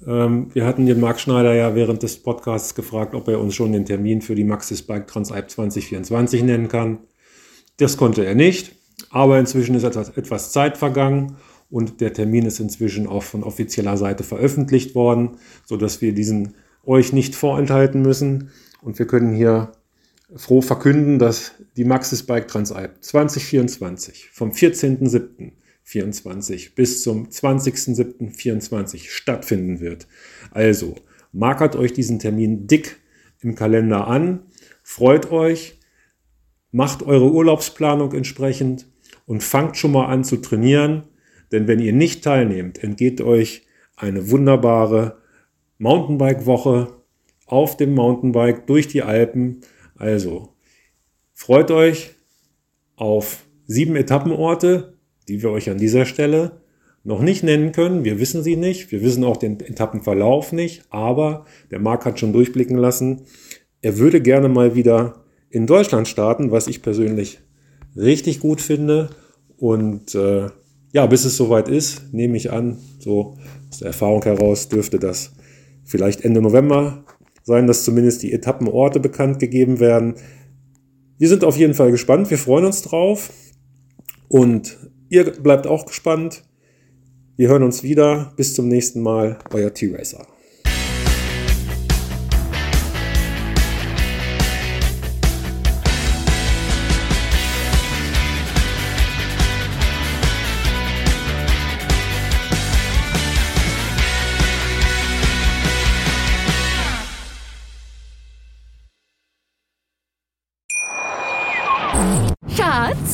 Ähm, wir hatten den Marc Schneider ja während des Podcasts gefragt, ob er uns schon den Termin für die Maxis Bike Transalp 2024 nennen kann. Das konnte er nicht, aber inzwischen ist etwas, etwas Zeit vergangen und der Termin ist inzwischen auch von offizieller Seite veröffentlicht worden, sodass wir diesen euch nicht vorenthalten müssen. Und wir können hier froh verkünden, dass die Maxis Bike Transalp 2024 vom 14.07.24 bis zum 20.07.24 stattfinden wird. Also markert euch diesen Termin dick im Kalender an, freut euch, macht eure Urlaubsplanung entsprechend und fangt schon mal an zu trainieren, denn wenn ihr nicht teilnehmt, entgeht euch eine wunderbare Mountainbike-Woche auf dem Mountainbike durch die Alpen. Also freut euch auf sieben Etappenorte, die wir euch an dieser Stelle noch nicht nennen können. Wir wissen sie nicht. Wir wissen auch den Etappenverlauf nicht. Aber der Marc hat schon durchblicken lassen, er würde gerne mal wieder in Deutschland starten, was ich persönlich richtig gut finde. Und äh, ja, bis es soweit ist, nehme ich an, so aus der Erfahrung heraus dürfte das vielleicht Ende November sein, dass zumindest die Etappenorte bekannt gegeben werden. Wir sind auf jeden Fall gespannt, wir freuen uns drauf und ihr bleibt auch gespannt. Wir hören uns wieder. Bis zum nächsten Mal, euer T-Racer.